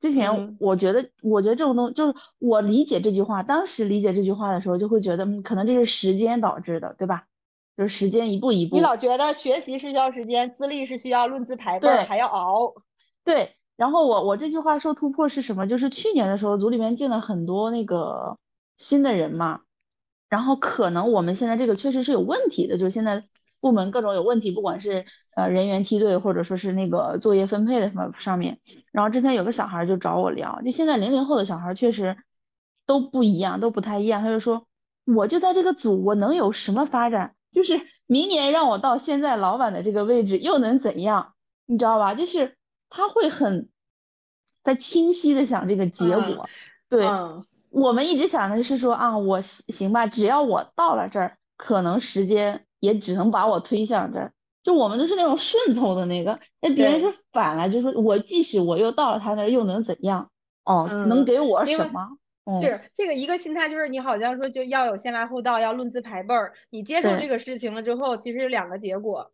之前我觉得，我觉得这种东就是我理解这句话，当时理解这句话的时候，就会觉得可能这是时间导致的，对吧？就是时间一步一步。你老觉得学习是需要时间，资历是需要论资排辈，还要熬。*laughs* 对。然后我我这句话说突破是什么？就是去年的时候，组里面进了很多那个新的人嘛。然后可能我们现在这个确实是有问题的，就是现在部门各种有问题，不管是呃人员梯队或者说是那个作业分配的什么上面。然后之前有个小孩就找我聊，就现在零零后的小孩确实都不一样，都不太一样。他就说，我就在这个组，我能有什么发展？就是明年让我到现在老板的这个位置又能怎样？你知道吧？就是他会很在清晰的想这个结果，对。我们一直想的是说啊，我行吧，只要我到了这儿，可能时间也只能把我推向这儿。就我们都是那种顺从的那个，那别人是反了，就是我即使我又到了他那儿，又能怎样？哦，能给我什么？是这个一个心态，就是你好像说就要有先来后到，要论资排辈儿。你接受这个事情了之后，其实有两个结果，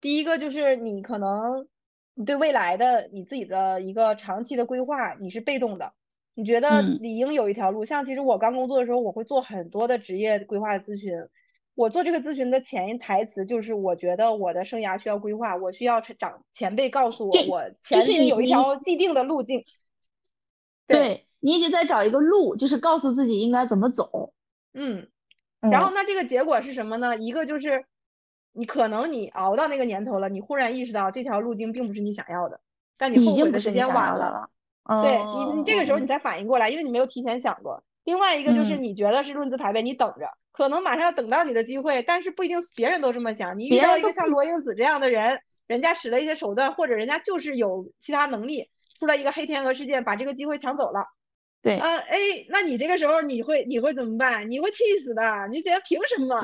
第一个就是你可能你对未来的你自己的一个长期的规划，你是被动的。你觉得理应有一条路，像其实我刚工作的时候，我会做很多的职业规划的咨询。我做这个咨询的前台词就是，我觉得我的生涯需要规划，我需要长前辈告诉我，我前面有一条既定的路径。对你一直在找一个路，就是告诉自己应该怎么走。嗯，然后那这个结果是什么呢？一个就是你可能你熬到那个年头了，你忽然意识到这条路径并不是你想要的，但你后悔的时间晚了。对你，你这个时候你才反应过来，因为你没有提前想过。另外一个就是你觉得是论资排辈，你等着，可能马上要等到你的机会，但是不一定别人都这么想。你遇到一个像罗英子这样的人，人家使了一些手段，或者人家就是有其他能力，出了一个黑天鹅事件，把这个机会抢走了。对，啊，哎，那你这个时候你会你会怎么办？你会气死的，你觉得凭什么？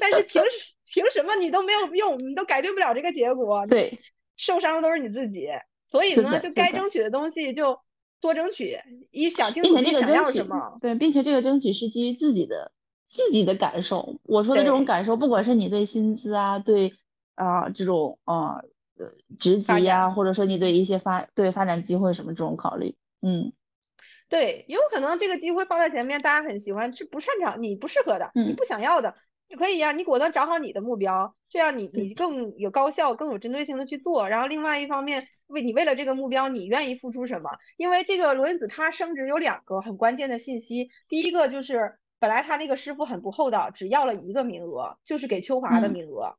但是凭凭什么你都没有用，你都改变不了这个结果。对，受伤的都是你自己。所以呢，就该争取的东西就多争取，一想清楚自己想要什么。对，并且这个争取是基于自己的自己的感受。我说的这种感受，不管是你对薪资啊，对啊这种啊呃职级呀，或者说你对一些发对发展机会什么这种考虑，嗯，对，也有可能这个机会放在前面，大家很喜欢，是不擅长，你不适合的，你不想要的。可以呀，你果断找好你的目标，这样你你更有高效、更有针对性的去做。然后另外一方面，为你为了这个目标，你愿意付出什么？因为这个罗云子她升职有两个很关键的信息，第一个就是本来她那个师傅很不厚道，只要了一个名额，就是给秋华的名额。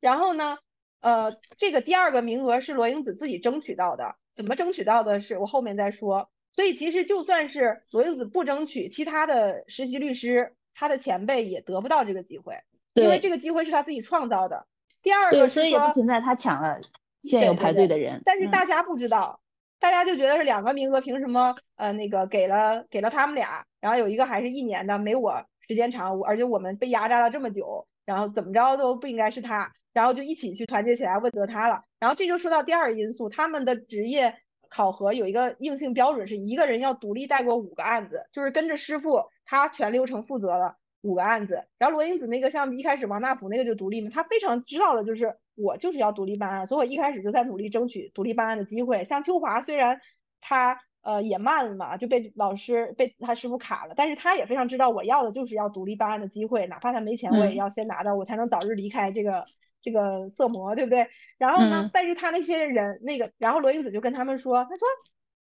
然后呢，呃，这个第二个名额是罗英子自己争取到的，怎么争取到的？是我后面再说。所以其实就算是罗英子不争取，其他的实习律师。他的前辈也得不到这个机会，因为这个机会是他自己创造的。第二个所以也不存在他抢了现有排队的人。但是大家不知道，大家就觉得是两个名额，凭什么呃那个给了给了他们俩，然后有一个还是一年的，没我时间长，而且我们被压榨了这么久，然后怎么着都不应该是他，然后就一起去团结起来问责他了。然后这就说到第二个因素，他们的职业考核有一个硬性标准，是一个人要独立带过五个案子，就是跟着师傅。他全流程负责了五个案子，然后罗英子那个像一开始王大普那个就独立嘛，他非常知道的就是我就是要独立办案，所以我一开始就在努力争取独立办案的机会。像秋华虽然他呃也慢了嘛，就被老师被他师傅卡了，但是他也非常知道我要的就是要独立办案的机会，哪怕他没钱我也要先拿到，我才能早日离开这个这个色魔，对不对？然后呢，但是他那些人那个，然后罗英子就跟他们说，他说。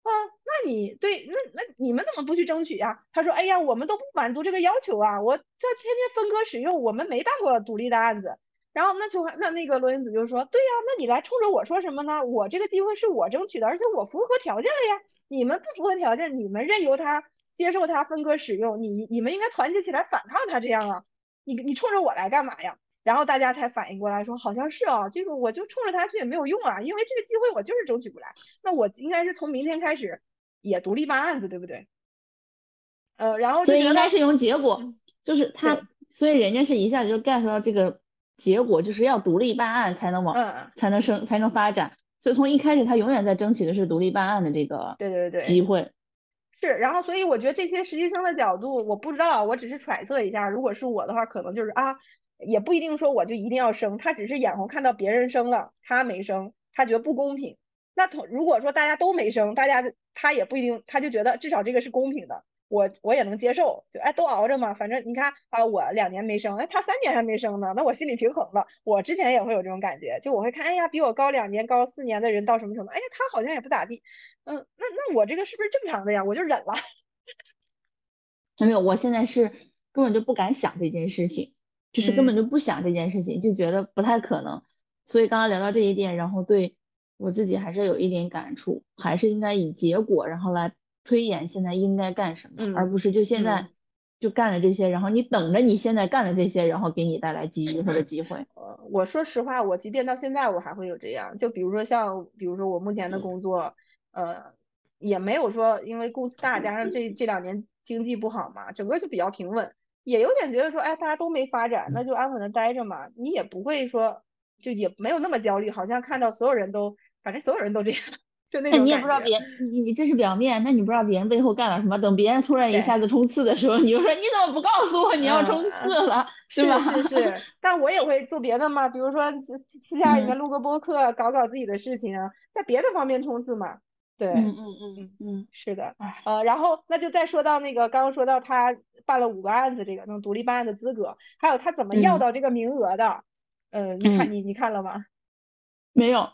啊，那你对，那那你们怎么不去争取呀？他说，哎呀，我们都不满足这个要求啊，我这天天分割使用，我们没办过独立的案子。然后那就那那个罗英子就说，对呀，那你来冲着我说什么呢？我这个机会是我争取的，而且我符合条件了呀。你们不符合条件，你们任由他接受他分割使用，你你们应该团结起来反抗他这样啊。你你冲着我来干嘛呀？然后大家才反应过来，说好像是啊，这个我就冲着他去也没有用啊，因为这个机会我就是争取不来。那我应该是从明天开始也独立办案子，对不对？呃，然后所以应该是用结果，就是他，所以人家是一下子就 get 到这个结果，就是要独立办案才能往，才能生，才能发展。所以从一开始他永远在争取的是独立办案的这个对对对机会。是，然后所以我觉得这些实习生的角度，我不知道，我只是揣测一下，如果是我的话，可能就是啊。也不一定说我就一定要生，他只是眼红看到别人生了，他没生，他觉得不公平。那同如果说大家都没生，大家他也不一定，他就觉得至少这个是公平的，我我也能接受。就哎，都熬着嘛，反正你看啊，我两年没生，哎，他三年还没生呢，那我心里平衡了。我之前也会有这种感觉，就我会看，哎呀，比我高两年、高四年的人到什么程度？哎呀，他好像也不咋地。嗯，那那我这个是不是正常的呀？我就忍了。*laughs* 没有，我现在是根本就不敢想这件事情。就是根本就不想这件事情，就觉得不太可能，所以刚刚聊到这一点，然后对我自己还是有一点感触，还是应该以结果然后来推演现在应该干什么，而不是就现在就干了这些，然后你等着你现在干的这些，然后给你带来机遇或者机会。呃，我说实话，我即便到现在我还会有这样，就比如说像比如说我目前的工作，呃，也没有说因为公司大，加上这这两年经济不好嘛，整个就比较平稳。也有点觉得说，哎，大家都没发展，那就安稳的待着嘛。你也不会说，就也没有那么焦虑，好像看到所有人都，反正所有人都这样，就那种你也不知道别你你这是表面，那你不知道别人背后干了什么。等别人突然一下子冲刺的时候，你就说你怎么不告诉我你要冲刺了，是吧？是是，但我也会做别的嘛，比如说私下里面录个播客，搞搞自己的事情，在别的方面冲刺嘛。对，嗯嗯嗯嗯，是的，呃，然后那就再说到那个刚刚说到他办了五个案子，这个能独立办案的资格，还有他怎么要到这个名额的，嗯，你看你你看了吗？*laughs* 没有，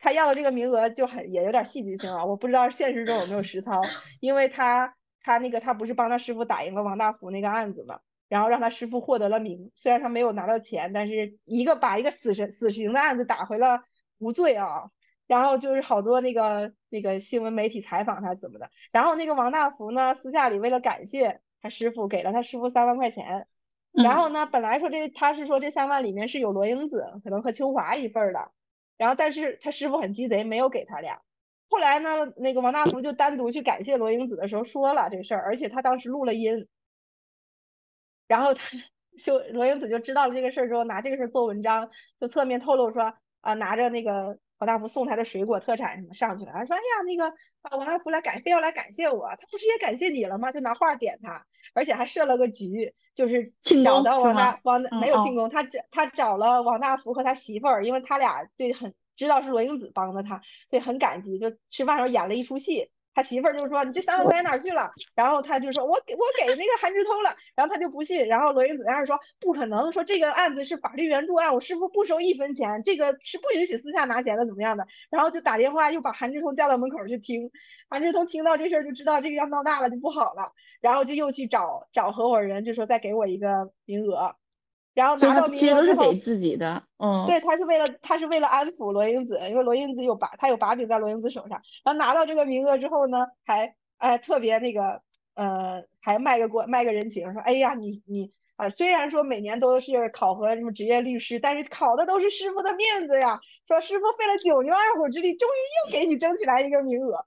他要的这个名额就很也有点戏剧性啊，我不知道现实中有没有实操，因为他他那个他不是帮他师傅打赢了王大福那个案子嘛，然后让他师傅获得了名，虽然他没有拿到钱，但是一个把一个死神死刑的案子打回了无罪啊。然后就是好多那个那个新闻媒体采访他怎么的，然后那个王大福呢，私下里为了感谢他师傅，给了他师傅三万块钱。然后呢，本来说这他是说这三万里面是有罗英子，可能和秋华一份的。然后但是他师傅很鸡贼，没有给他俩。后来呢，那个王大福就单独去感谢罗英子的时候说了这事儿，而且他当时录了音。然后他就罗英子就知道了这个事儿之后，拿这个事儿做文章，就侧面透露说啊，拿着那个。王大福送他的水果特产什么上去了，他说：“哎呀，那个啊，王大福来感非要来感谢我，他不是也感谢你了吗？就拿话点他，而且还设了个局，就是找到王大王没有进宫，他找他找了王大福和他媳妇儿，因为他俩对很知道是罗英子帮的他，所以很感激，就吃饭时候演了一出戏。”他媳妇儿就说：“你这三万块钱哪去了？”然后他就说：“我给我给那个韩志通了。”然后他就不信。然后罗英子在那说：“不可能，说这个案子是法律援助案，我师傅不收一分钱，这个是不允许私下拿钱的，怎么样的？”然后就打电话又把韩志通叫到门口去听。韩志通听到这事儿就知道这个要闹大了就不好了，然后就又去找找合伙人，就说再给我一个名额。然后拿到名额其实都是给自己的，嗯，对他是为了他是为了安抚罗英子，因为罗英子有把他有把柄在罗英子手上。然后拿到这个名额之后呢，还哎特别那个呃还卖个过卖个人情，说哎呀你你啊虽然说每年都是考核什么职业律师，但是考的都是师傅的面子呀。说师傅费了九牛二虎之力，终于又给你争取来一个名额。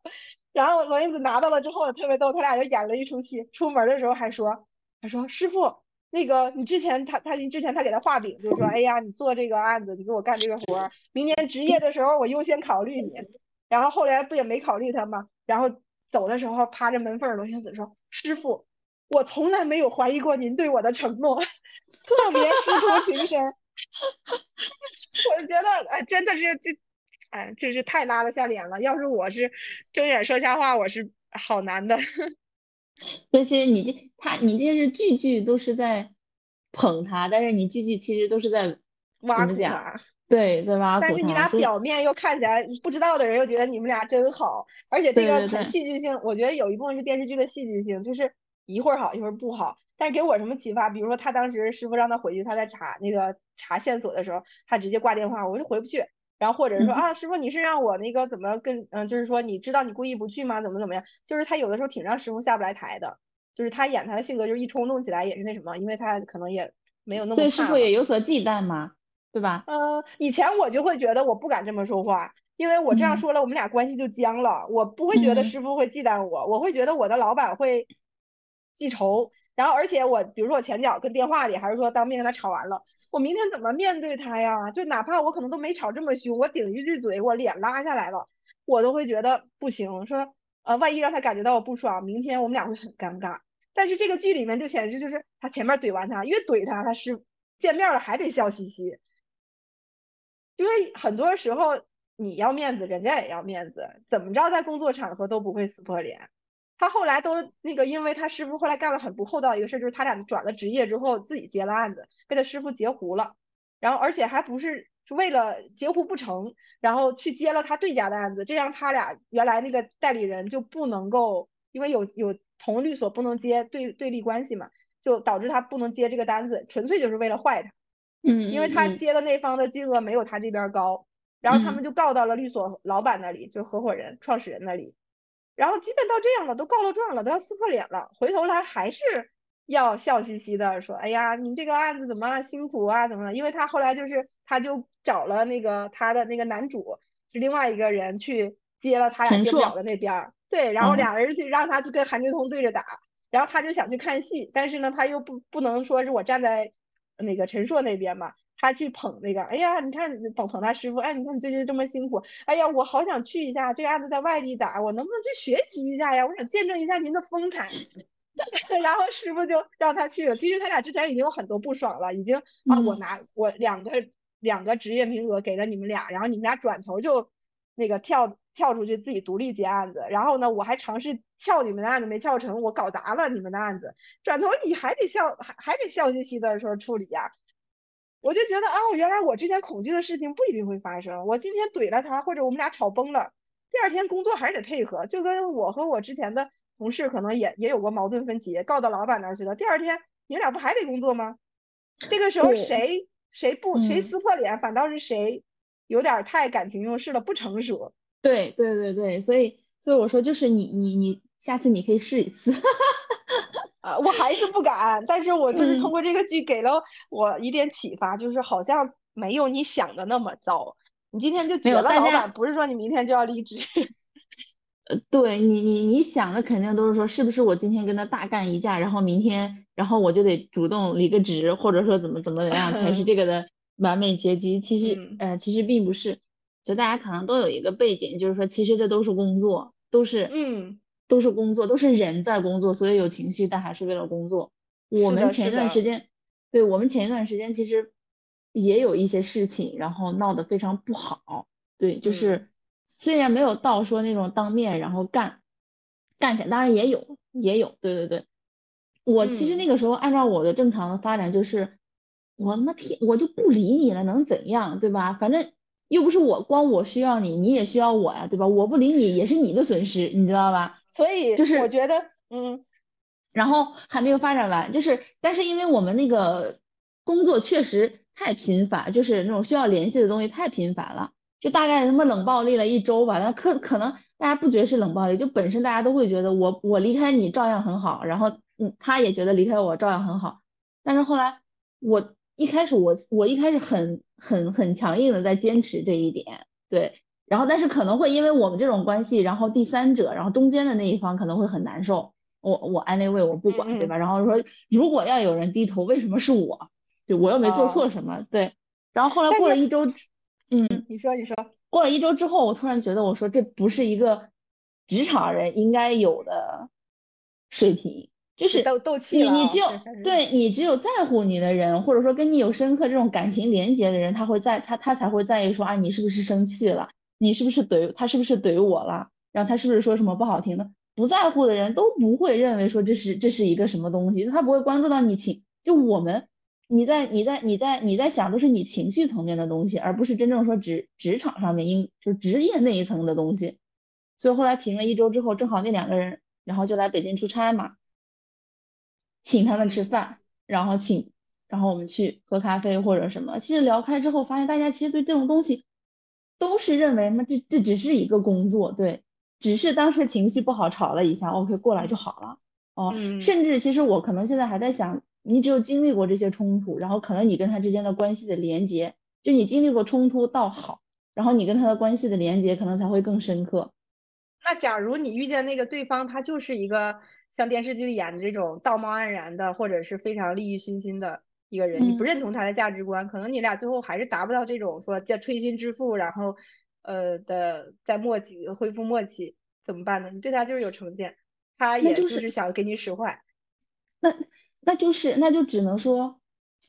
然后罗英子拿到了之后特别逗，他俩就演了一出戏。出门的时候还说，他说师傅。那个，你之前他他你之前他给他画饼，就是说，哎呀，你做这个案子，你给我干这个活儿，明年执业的时候我优先考虑你。然后后来不也没考虑他吗？然后走的时候趴着门缝，罗星子说：“师傅，我从来没有怀疑过您对我的承诺，*laughs* 特别师出情深。”我就觉得，哎，真的是这，哎，真是太拉得下脸了。要是我是睁眼说瞎话，我是好难的。而且你这他你这是句句都是在捧他，但是你句句其实都是在挖苦他，对，在挖苦他。但是你俩表面又看起来不知道的人又觉得你们俩真好，而且这个很戏剧性。我觉得有一部分是电视剧的戏剧性，就是一会儿好一会儿不好。但是给我什么启发？比如说他当时师傅让他回去，他在查那个查线索的时候，他直接挂电话，我就回不去。然后或者是说啊，师傅你是让我那个怎么跟嗯，就是说你知道你故意不去吗？怎么怎么样？就是他有的时候挺让师傅下不来台的，就是他演他的性格就是一冲动起来也是那什么，因为他可能也没有那么。所以师傅也有所忌惮嘛，对吧？嗯，以前我就会觉得我不敢这么说话，因为我这样说了，我们俩关系就僵了。我不会觉得师傅会忌惮我，我会觉得我的老板会记仇。然后而且我比如说我前脚跟电话里还是说当面跟他吵完了。我明天怎么面对他呀？就哪怕我可能都没吵这么凶，我顶一句嘴，我脸拉下来了，我都会觉得不行。说呃，万一让他感觉到我不爽，明天我们俩会很尴尬。但是这个剧里面就显示，就是他前面怼完他，越怼他，他是见面了还得笑嘻嘻。因为很多时候你要面子，人家也要面子，怎么着在工作场合都不会撕破脸。他后来都那个，因为他师傅后来干了很不厚道一个事，就是他俩转了职业之后自己接了案子，被他师傅截胡了，然后而且还不是为了截胡不成，然后去接了他对家的案子，这样他俩原来那个代理人就不能够，因为有有同律所不能接对对立关系嘛，就导致他不能接这个单子，纯粹就是为了坏他，嗯，因为他接的那方的金额没有他这边高，然后他们就告到了律所老板那里，就合伙人创始人那里。然后基本到这样了，都告了状了，都要撕破脸了，回头来还是要笑嘻嘻的说：“哎呀，你这个案子怎么辛苦啊？怎么了？因为他后来就是他就找了那个他的那个男主是另外一个人去接了他俩接不了的那边儿，对，然后俩人去让他去跟韩志通对着打，然后他就想去看戏，但是呢他又不不能说是我站在那个陈硕那边嘛，他去捧那个，哎呀，你看捧捧他师傅，哎，你看你最近这么辛苦，哎呀，我好想去一下，这个案子在外地打，我能不能去学习一下呀？我想见证一下您的风采。*laughs* 然后师傅就让他去了。其实他俩之前已经有很多不爽了，已经啊，我拿我两个两个职业名额给了你们俩，然后你们俩转头就那个跳跳出去自己独立接案子。然后呢，我还尝试撬你们的案子没撬成，我搞砸了你们的案子。转头你还得笑还还得笑嘻嘻的说处理呀。我就觉得哦，原来我之前恐惧的事情不一定会发生。我今天怼了他，或者我们俩吵崩了，第二天工作还是得配合。就跟我和我之前的同事可能也也有过矛盾分歧，告到老板那儿去了。第二天你们俩不还得工作吗？这个时候谁谁不谁撕破脸，反倒是谁有点太感情用事了，不成熟。对对对对，所以所以我说就是你你你下次你可以试一次。*laughs* 啊，我还是不敢，但是我就是通过这个剧给了我一点启发，就是好像没有你想的那么糟。你今天就觉得老板不是说你明天就要离职。*laughs* 呃，对你你你想的肯定都是说，是不是我今天跟他大干一架，然后明天，然后我就得主动离个职，或者说怎么怎么样才是这个的完美结局？其实，呃，其实并不是，就大家可能都有一个背景，就是说，其实这都是工作，都是嗯。都是工作，都是人在工作，所以有情绪，但还是为了工作。我们前一段时间，对我们前一段时间其实也有一些事情，然后闹得非常不好。对，就是虽然没有到说那种当面然后干干起来，当然也有也有。对对对，我其实那个时候按照我的正常的发展，就是我他妈天，我就不理你了，能怎样？对吧？反正又不是我光我需要你，你也需要我呀，对吧？我不理你也是你的损失，你知道吧？所以就是我觉得，嗯，然后还没有发展完，就是但是因为我们那个工作确实太频繁，就是那种需要联系的东西太频繁了，就大概他妈冷暴力了一周吧。那可可能大家不觉得是冷暴力，就本身大家都会觉得我我离开你照样很好，然后嗯他也觉得离开我照样很好。但是后来我一开始我我一开始很很很强硬的在坚持这一点，对。然后，但是可能会因为我们这种关系，然后第三者，然后中间的那一方可能会很难受。我我安那位我不管，对吧？然后说如果要有人低头，为什么是我？就我又没做错什么，对。然后后来过了一周，嗯，你说你说，过了一周之后，我突然觉得，我说这不是一个职场人应该有的水平，就是斗斗气你你只有对你只有在乎你的人，或者说跟你有深刻这种感情连接的人，他会在他他才会在意说啊，你是不是生气了？你是不是怼他？是不是怼我了？然后他是不是说什么不好听的？不在乎的人都不会认为说这是这是一个什么东西，他不会关注到你情。就我们，你在你在你在你在想都是你情绪层面的东西，而不是真正说职职场上面应就职业那一层的东西。所以后来停了一周之后，正好那两个人然后就来北京出差嘛，请他们吃饭，然后请然后我们去喝咖啡或者什么。其实聊开之后，发现大家其实对这种东西。都是认为嘛，这这只是一个工作，对，只是当时情绪不好吵了一下，OK 过来就好了，哦，甚至其实我可能现在还在想，你只有经历过这些冲突，然后可能你跟他之间的关系的连接，就你经历过冲突倒好，然后你跟他的关系的连接可能才会更深刻。那假如你遇见那个对方，他就是一个像电视剧里演的这种道貌岸然的，或者是非常利欲熏心的。一个人，你不认同他的价值观，可能你俩最后还是达不到这种说叫推心置腹，然后呃的在默契恢复默契，怎么办呢？你对他就是有成见，他也就是想给你使坏，那那就是那就只能说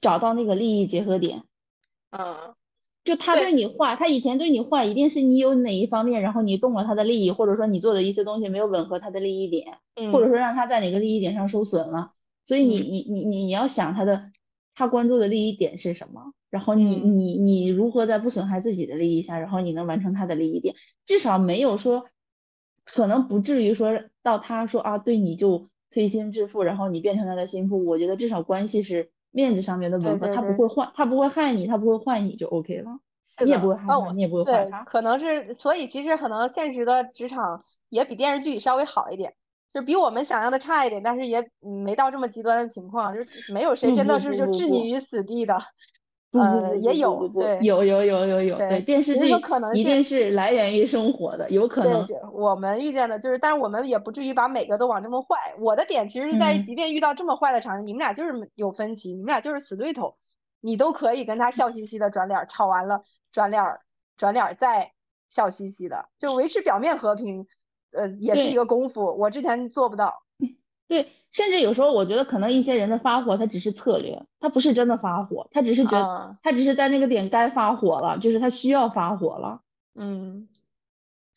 找到那个利益结合点，啊，就他对。你坏，他以前对你坏，一定是你有哪一方面，然后你动了他的利益，或者说你做的一些东西没有吻合他的利益点，或者说让他在哪个利益点上受损了，所以你你你你你要想他的。他关注的利益点是什么？然后你你你如何在不损害自己的利益下，然后你能完成他的利益点？至少没有说，可能不至于说到他说啊对你就推心置腹，然后你变成他的心腹。我觉得至少关系是面子上面的吻合，他不会换，他不会害你，他不会换你就 OK 了。你也不会害他，你也不会换他。可能是，所以其实可能现实的职场也比电视剧里稍微好一点。就比我们想象的差一点，但是也没到这么极端的情况，就是没有谁真的是就置你于死地的，*laughs* 呃，也有，对，有有有有有，对，电视剧一定是来源于生活的，有可能。我们遇见的就是，但是我们也不至于把每个都往这么坏。我的点其实是在于，即便遇到这么坏的场景，你们俩就是有分歧，你们俩就是死对头，你都可以跟他笑嘻嘻的转脸，吵完了转脸转脸再笑嘻嘻的，就维持表面和平，呃，也是一个功夫。我之前做不到。*laughs* 对，甚至有时候我觉得可能一些人的发火他只是策略，他不是真的发火，他只是觉得他只是在那个点该发火了，就是他需要发火了。嗯。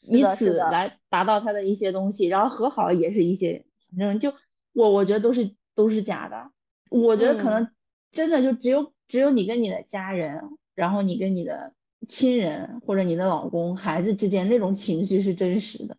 以此来达到他的一些东西，然后和好也是一些，反正就我我觉得都是都是假的。我觉得可能真的就只有只有你跟你的家人，然后你跟你的亲人或者你的老公、孩子之间那种情绪是真实的。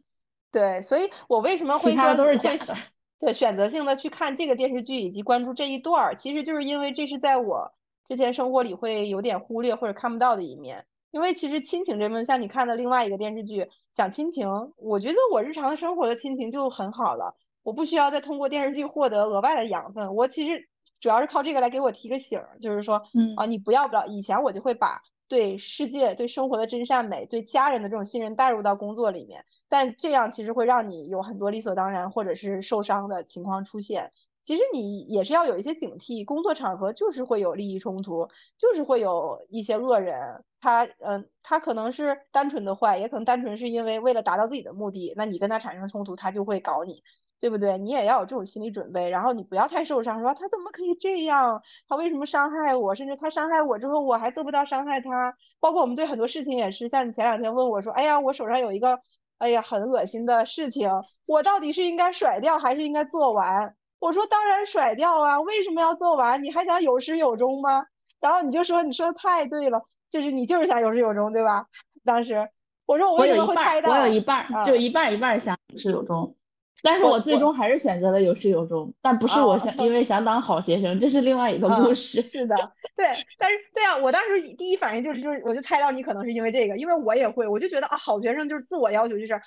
对，所以我为什么会其他的都是假的？对，选择性的去看这个电视剧以及关注这一段儿，其实就是因为这是在我之前生活里会有点忽略或者看不到的一面。因为其实亲情这部分，像你看的另外一个电视剧讲亲情，我觉得我日常生活的亲情就很好了，我不需要再通过电视剧获得额外的养分。我其实主要是靠这个来给我提个醒，就是说，嗯啊，你不要不要，以前我就会把对世界、对生活的真善美、对家人的这种信任带入到工作里面，但这样其实会让你有很多理所当然或者是受伤的情况出现。其实你也是要有一些警惕，工作场合就是会有利益冲突，就是会有一些恶人，他嗯，他可能是单纯的坏，也可能单纯是因为为了达到自己的目的，那你跟他产生冲突，他就会搞你，对不对？你也要有这种心理准备，然后你不要太受伤，说他怎么可以这样，他为什么伤害我，甚至他伤害我之后，我还做不到伤害他。包括我们对很多事情也是，像你前两天问我说，哎呀，我手上有一个，哎呀，很恶心的事情，我到底是应该甩掉还是应该做完？我说当然甩掉啊，为什么要做完？你还想有始有终吗？然后你就说你说的太对了，就是你就是想有始有终，对吧？当时我说我为什么会猜到？我有一半，我有一半，就一半一半想有始有终，但是我最终还是选择了有始有终，但不是我想因为想当好学生，这是另外一个故事。是的，*laughs* 对，但是对啊，我当时第一反应就是就是我就猜到你可能是因为这个，因为我也会，我就觉得啊，好学生就是自我要求就是。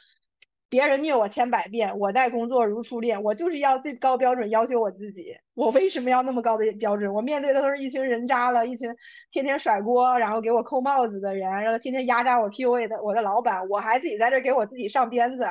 别人虐我千百遍，我待工作如初恋，我就是要最高标准要求我自己。我为什么要那么高的标准？我面对的都是一群人渣了，一群天天甩锅，然后给我扣帽子的人，然后天天压榨我 PUA 的我的老板，我还自己在这给我自己上鞭子。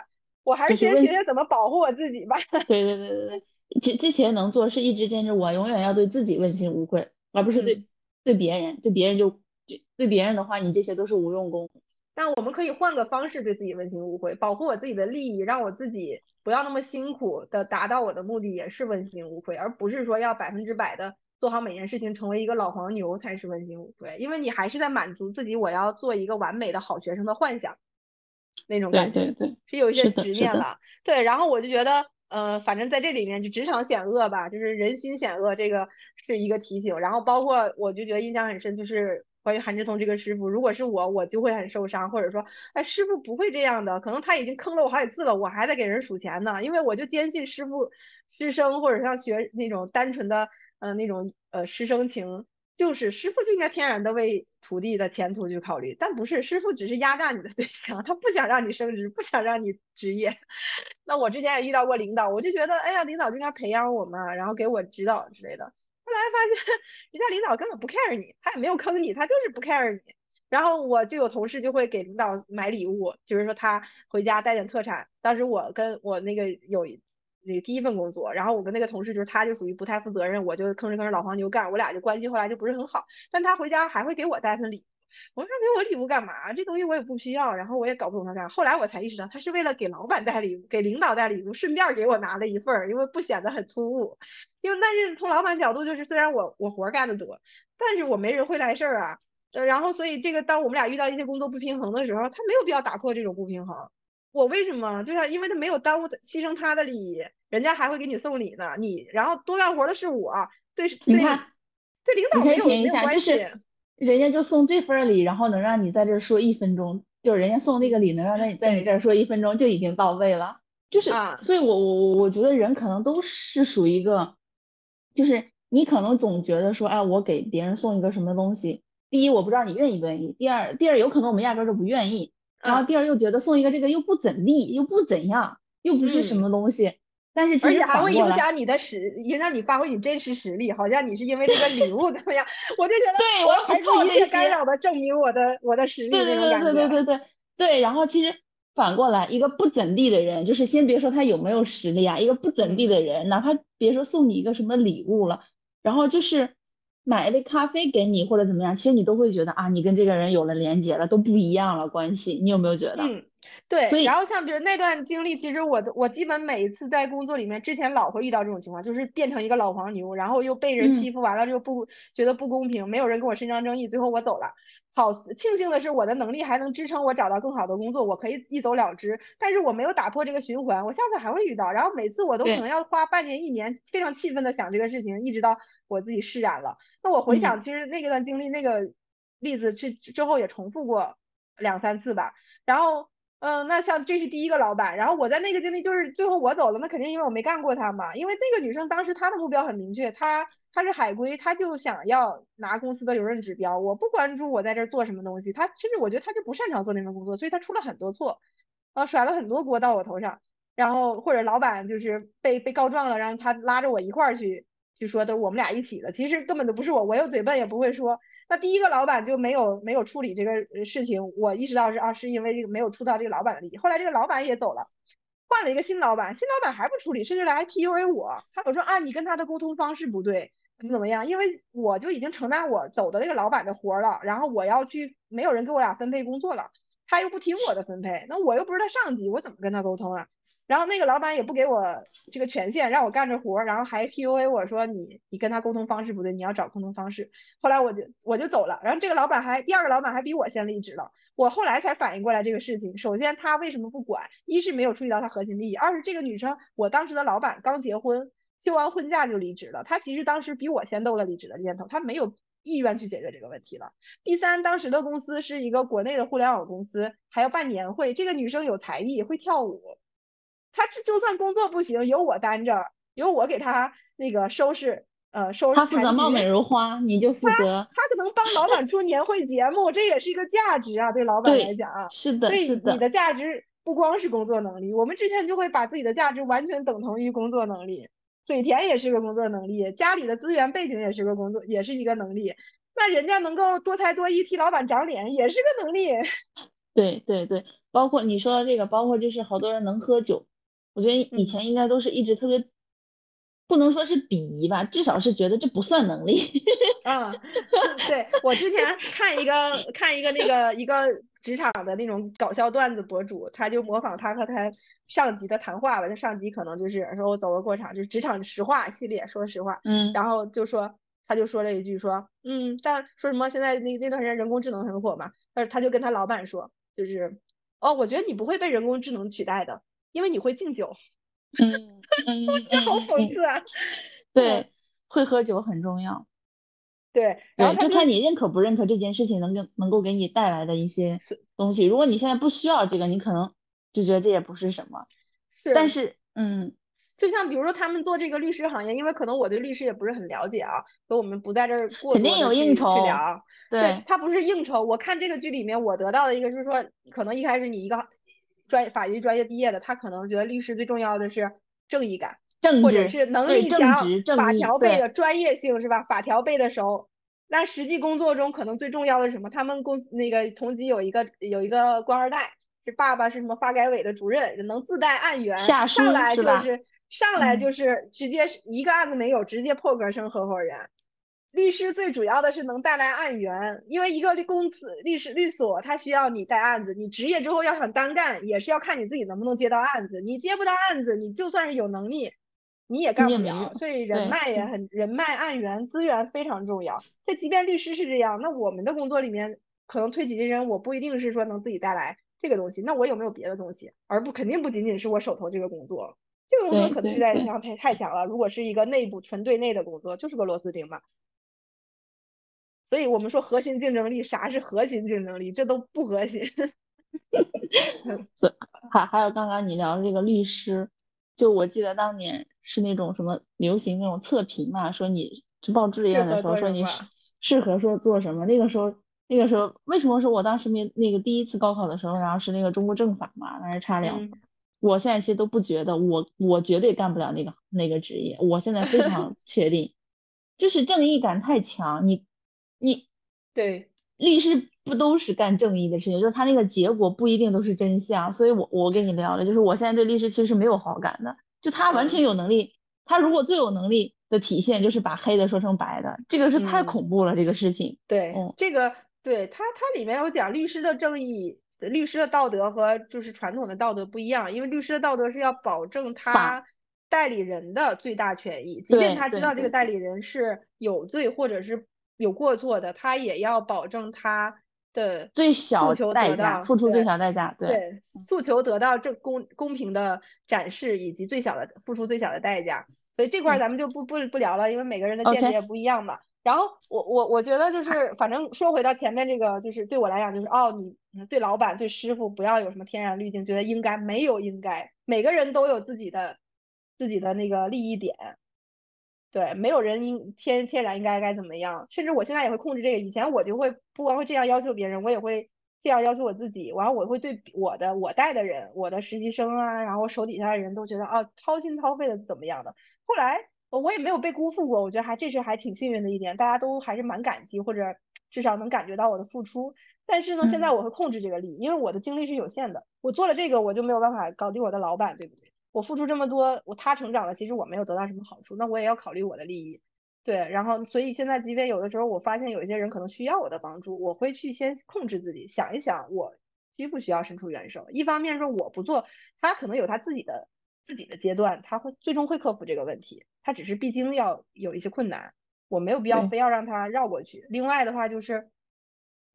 我还是先学学怎么保护我自己吧。*laughs* 对对对对对，之之前能做是一直坚持，我永远要对自己问心无愧，而不是对对别人，对别人就就对别人的话，你这些都是无用功。但我们可以换个方式对自己问心无愧，保护我自己的利益，让我自己不要那么辛苦的达到我的目的，也是问心无愧，而不是说要百分之百的做好每件事情，成为一个老黄牛才是问心无愧。因为你还是在满足自己我要做一个完美的好学生的幻想，那种感觉，对对对，是有一些执念了。对，然后我就觉得，呃，反正在这里面就职场险恶吧，就是人心险恶，这个是一个提醒。然后包括我就觉得印象很深，就是。关于韩志通这个师傅，如果是我，我就会很受伤，或者说，哎，师傅不会这样的，可能他已经坑了我好几次了，我还在给人数钱呢，因为我就坚信师傅师生或者像学那种单纯的，呃，那种呃师生情，就是师傅就应该天然的为徒弟的前途去考虑，但不是，师傅只是压榨你的对象，他不想让你升职，不想让你职业。*laughs* 那我之前也遇到过领导，我就觉得，哎呀，领导就应该培养我嘛，然后给我指导之类的。后来发现 *laughs* 人家领导根本不 care 你，他也没有坑你，他就是不 care 你。然后我就有同事就会给领导买礼物，就是说他回家带点特产。当时我跟我那个有一那第一份工作，然后我跟那个同事就是他就属于不太负责任，我就吭哧吭哧老黄牛干，我俩就关系后来就不是很好。但他回家还会给我带份礼。我说给我礼物干嘛？这东西我也不需要，然后我也搞不懂他干。后来我才意识到，他是为了给老板带礼物，给领导带礼物，顺便给我拿了一份，因为不显得很突兀。因为但是从老板角度就是，虽然我我活干的多，但是我没人会来事儿啊。呃，然后所以这个当我们俩遇到一些工作不平衡的时候，他没有必要打破这种不平衡。我为什么？就像因为他没有耽误牺牲他的利益，人家还会给你送礼呢。你然后多干活的是我，对对对领导没有没有关系。人家就送这份礼，然后能让你在这儿说一分钟，就是人家送那个礼能让你在你这儿说一分钟就已经到位了，就是，啊所以我我我我觉得人可能都是属于一个，就是你可能总觉得说，哎，我给别人送一个什么东西，第一我不知道你愿意不愿意，第二第二有可能我们压根就不愿意，然后第二又觉得送一个这个又不怎地，又不怎样，又不是什么东西。但是其实还会影响你的实，影响你发挥你真实实力，好像你是因为这个礼物怎么样。*laughs* 我就觉得，对，我要重一些干扰的证明我的我的实力。对对对对对对对。对，然后其实反过来，一个不怎地的人，就是先别说他有没有实力啊，一个不怎地的人，哪怕别说送你一个什么礼物了。然后就是。买一杯咖啡给你或者怎么样，其实你都会觉得啊，你跟这个人有了连接了，都不一样了关系。你有没有觉得？对。所以，然后像比如那段经历，其实我我基本每一次在工作里面之前老会遇到这种情况，就是变成一个老黄牛，然后又被人欺负完了，又不觉得不公平，没有人跟我伸张正义，最后我走了。好，庆幸的是我的能力还能支撑我找到更好的工作，我可以一走了之。但是我没有打破这个循环，我下次还会遇到。然后每次我都可能要花半年一年，非常气愤的想这个事情，一直到我自己释然了。那我回想，其实那段经历那个例子之之后也重复过两三次吧。然后，嗯，那像这是第一个老板，然后我在那个经历就是最后我走了，那肯定因为我没干过他嘛。因为那个女生当时她的目标很明确，她。她是海归，她就想要拿公司的留任指标。我不关注我在这儿做什么东西，她甚至我觉得她就不擅长做那份工作，所以她出了很多错，啊，甩了很多锅到我头上。然后或者老板就是被被告状了，让他拉着我一块儿去就说的，我们俩一起的，其实根本就不是我，我又嘴笨也不会说。那第一个老板就没有没有处理这个事情，我意识到是啊，是因为这个没有触到这个老板的利益。后来这个老板也走了。换了一个新老板，新老板还不处理，甚至来 PUA 我。他我说啊，你跟他的沟通方式不对。怎么怎么样？因为我就已经承担我走的那个老板的活了，然后我要去，没有人给我俩分配工作了，他又不听我的分配，那我又不是他上级，我怎么跟他沟通啊？然后那个老板也不给我这个权限，让我干这活，然后还 PUA 我说你你跟他沟通方式不对，你要找沟通方式。后来我就我就走了，然后这个老板还第二个老板还比我先离职了，我后来才反应过来这个事情。首先他为什么不管？一是没有注意到他核心利益，二是这个女生我当时的老板刚结婚。休完婚假就离职了，他其实当时比我先动了离职的念头，他没有意愿去解决这个问题了。第三，当时的公司是一个国内的互联网公司，还要办年会，这个女生有才艺，会跳舞，她这就算工作不行，由我担着，由我给他那个收拾，呃，收拾。他负责貌美如花，你就负责。他可能帮老板出年会节目，这也是一个价值啊，对老板来讲啊。是的，是的。你的价值不光是工作能力，我们之前就会把自己的价值完全等同于工作能力。嘴甜也是个工作能力，家里的资源背景也是个工作，也是一个能力。那人家能够多才多艺，替老板长脸，也是个能力。*laughs* 对对对，包括你说的这个，包括就是好多人能喝酒，我觉得以前应该都是一直特别，不能说是鄙夷吧，至少是觉得这不算能力。*laughs* 嗯，对我之前看一个看一个那个一个。职场的那种搞笑段子博主，他就模仿他和他上级的谈话吧。他上级可能就是说我走个过场，就是职场实话系列，说实话。嗯。然后就说，他就说了一句说，嗯，但说什么现在那那段时间人工智能很火嘛，但是他就跟他老板说，就是哦，我觉得你不会被人工智能取代的，因为你会敬酒。嗯。*laughs* 这好讽刺啊。*laughs* 对，会喝酒很重要。对，然后，就看你认可不认可这件事情能给能够给你带来的一些东西。如果你现在不需要这个，你可能就觉得这也不是什么。是。但是，嗯，就像比如说他们做这个律师行业，因为可能我对律师也不是很了解啊，所以我们不在这儿过肯定有应酬。去聊。对。他不是应酬，我看这个剧里面我得到的一个就是说，可能一开始你一个专法律专业毕业的，他可能觉得律师最重要的是正义感。或者是能力强，法条背的专业性是吧？法条背的熟。那实际工作中可能最重要的是什么？他们公那个同级有一个有一个官二代，是爸爸是什么发改委的主任，能自带案源，上来就是上来就是直接是一个案子没有，直接破格升合伙人。律师最主要的是能带来案源，因为一个律公司律师律所，他需要你带案子。你职业之后要想单干，也是要看你自己能不能接到案子。你接不到案子，你就算是有能力。你也干不了，所以人脉也很人脉案源资源非常重要。这即便律师是这样，那我们的工作里面可能推己及人，我不一定是说能自己带来这个东西，那我有没有别的东西？而不肯定不仅仅是我手头这个工作，这个工作可能是在强太太强了。如果是一个内部纯对内的工作，就是个螺丝钉嘛。所以我们说核心竞争力，啥是核心竞争力？这都不核心。*laughs* 还还有刚刚你聊的这个律师。就我记得当年是那种什么流行那种测评嘛，说你去报志愿的时候说你适合说做什么。那个时候那个时候为什么说我当时没那个第一次高考的时候，然后是那个中国政法嘛，当时差两分。我现在其实都不觉得我我绝对干不了那个那个职业。我现在非常确定，就是正义感太强。你你对律师。不都是干正义的事情，就是他那个结果不一定都是真相，所以我我跟你聊了，就是我现在对律师其实是没有好感的，就他完全有能力，他如果最有能力，的体现就是把黑的说成白的，这个是太恐怖了，这个事情。对，这个对他他里面有讲律师的正义，律师的道德和就是传统的道德不一样，因为律师的道德是要保证他代理人的最大权益，即便他知道这个代理人是有罪或者是有过错的，他也要保证他。的最小代价，付出最小代价，对，诉求得到正公公平的展示，以及最小的付出最小的代价，所以这块咱们就不不不聊了，因为每个人的见解也不一样嘛。然后我我我觉得就是，反正说回到前面这个，就是对我来讲就是，哦，你对老板对师傅不要有什么天然滤镜，觉得应该没有应该，每个人都有自己的自己的那个利益点。对，没有人应天天然应该该怎么样，甚至我现在也会控制这个。以前我就会不光会这样要求别人，我也会这样要求我自己。完了，我会对我的我带的人，我的实习生啊，然后手底下的人都觉得啊，掏心掏肺的怎么样的。后来我也没有被辜负过，我觉得还这是还挺幸运的一点，大家都还是蛮感激，或者至少能感觉到我的付出。但是呢，现在我会控制这个力，因为我的精力是有限的。我做了这个，我就没有办法搞定我的老板，对不对？我付出这么多，我他成长了，其实我没有得到什么好处，那我也要考虑我的利益，对，然后所以现在即便有的时候我发现有一些人可能需要我的帮助，我会去先控制自己，想一想我需不需要伸出援手。一方面说我不做，他可能有他自己的自己的阶段，他会最终会克服这个问题，他只是必经要有一些困难，我没有必要非要让他绕过去。另外的话就是，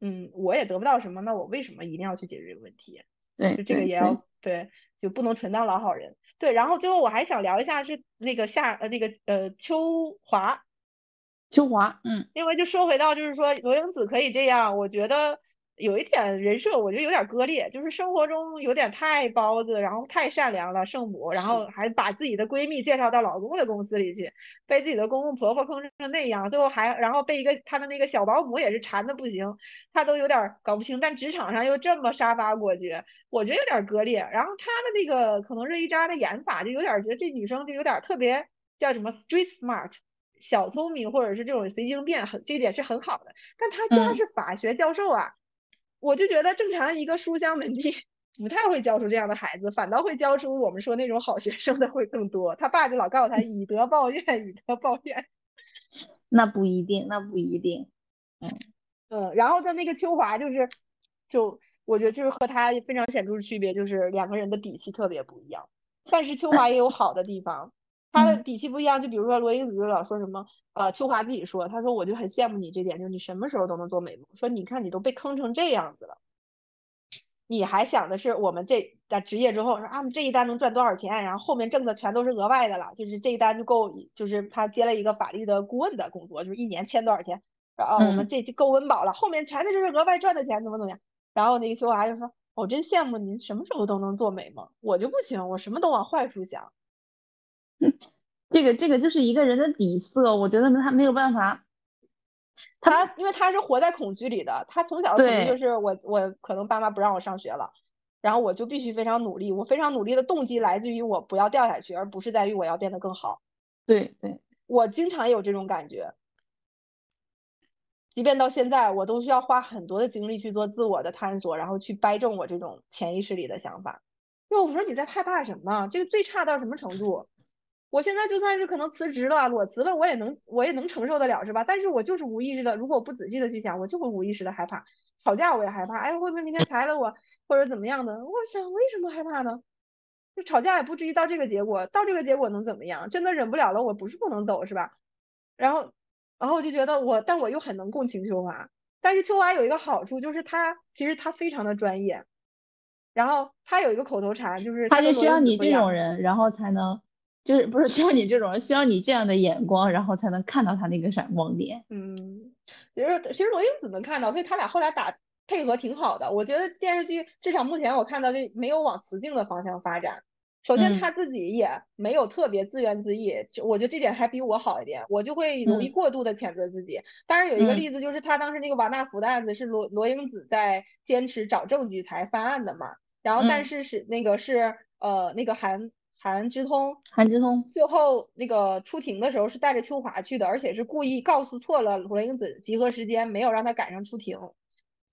嗯，我也得不到什么，那我为什么一定要去解决这个问题？对，就这个也要对，就不能纯当老好人。对，然后最后我还想聊一下是那个夏呃那个呃秋华，秋华，嗯，因为就说回到就是说罗英子可以这样，我觉得。有一点人设，我觉得有点割裂，就是生活中有点太包子，然后太善良了，圣母，然后还把自己的闺蜜介绍到老公的公司里去，被自己的公公婆婆坑成那样，最后还然后被一个她的那个小保姆也是馋的不行，她都有点搞不清，但职场上又这么杀伐果决，我觉得有点割裂。然后她的那个可能热依扎的演法就有点觉得这女生就有点特别叫什么 street smart，小聪明或者是这种随机应变，很这一点是很好的，但他家是法学教授啊。我就觉得正常一个书香门第不太会教出这样的孩子，反倒会教出我们说那种好学生的会更多。他爸就老告诉他以德报怨，以德报怨。*laughs* 那不一定，那不一定。嗯嗯，然后的那个秋华就是，就我觉得就是和他非常显著的区别就是两个人的底气特别不一样。但是秋华也有好的地方。他的底气不一样，就比如说罗英子就老说什么，呃，秋华自己说，他说我就很羡慕你这点，就是你什么时候都能做美梦，说你看你都被坑成这样子了，你还想的是我们这在职业之后说啊，这一单能赚多少钱，然后后面挣的全都是额外的了，就是这一单就够，就是他接了一个法律的顾问的工作，就是一年签多少钱，然后，我们这就够温饱了，后面全都是额外赚的钱，怎么怎么样，然后那个秋华就说，我真羡慕你什么时候都能做美梦，我就不行，我什么都往坏处想。*laughs* 这个这个就是一个人的底色，我觉得他没有办法，他因为他是活在恐惧里的，他从小可能就是我我可能爸妈不让我上学了，然后我就必须非常努力，我非常努力的动机来自于我不要掉下去，而不是在于我要变得更好。对对，我经常有这种感觉，即便到现在，我都需要花很多的精力去做自我的探索，然后去掰正我这种潜意识里的想法。因为我说你在害怕什么？这个最差到什么程度？我现在就算是可能辞职了，裸辞了，我也能我也能承受得了，是吧？但是我就是无意识的，如果我不仔细的去想，我就会无意识的害怕。吵架我也害怕，哎，会不会明天裁了我，或者怎么样的？我想为什么害怕呢？就吵架也不至于到这个结果，到这个结果能怎么样？真的忍不了了，我不是不能走，是吧？然后，然后我就觉得我，但我又很能共情秋华。但是秋华有一个好处，就是他其实他非常的专业。然后他有一个口头禅，就是他就需要你这种人，然后才能。就是不是需要你这种人，需要你这样的眼光，然后才能看到他那个闪光点。嗯，其实其实罗英子能看到，所以他俩后来打配合挺好的。我觉得电视剧至少目前我看到这没有往雌竞的方向发展。首先他自己也没有特别自怨自艾，就我觉得这点还比我好一点。我就会容易过度的谴责自己。当然有一个例子就是他当时那个瓦纳福的案子是罗罗英子在坚持找证据才翻案的嘛，然后但是是那个是呃那个韩。韩之通，韩之通最后那个出庭的时候是带着秋华去的，而且是故意告诉错了罗英子集合时间，没有让他赶上出庭。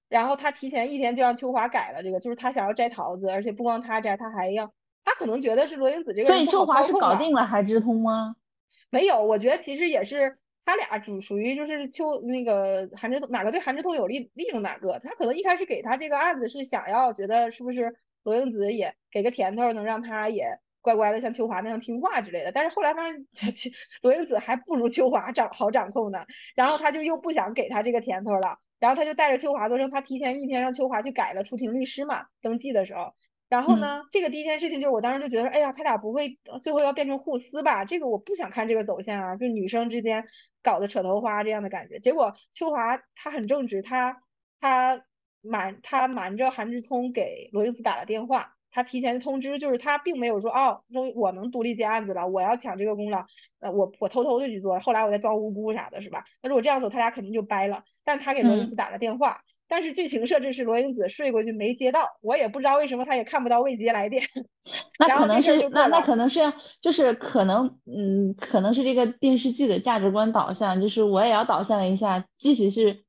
然后他提前一天就让秋华改了这个，就是他想要摘桃子，而且不光他摘，他还要，他可能觉得是罗英子这个。所以秋华是搞定了韩之通吗？*laughs* 没有，我觉得其实也是他俩主属于就是秋那个韩之通哪个对韩之通有利利用哪个，他可能一开始给他这个案子是想要觉得是不是罗英子也给个甜头，能让他也乖乖的像秋华那样听话之类的，但是后来发现 *laughs* 罗英子还不如秋华掌好掌控呢，然后他就又不想给他这个甜头了，然后他就带着秋华做证，他提前一天让秋华去改了出庭律师嘛，登记的时候。然后呢，这个第一件事情就是我当时就觉得说，哎呀，他俩不会最后要变成互撕吧？这个我不想看这个走向啊，就女生之间搞得扯头花这样的感觉。结果秋华他很正直，他他瞒他瞒着韩志通给罗英子打了电话，他提前通知，就是他并没有说哦，终于我能独立接案子了，我要抢这个功劳，呃，我我偷偷的去做，后来我再装无辜啥的，是吧？那如果这样走，他俩肯定就掰了。但他给罗英子打了电话。但是剧情设置是罗英子睡过去没接到，我也不知道为什么他也看不到未接来电。*laughs* 那可能是那那可能是就是可能嗯可能是这个电视剧的价值观导向，就是我也要导向一下，即使是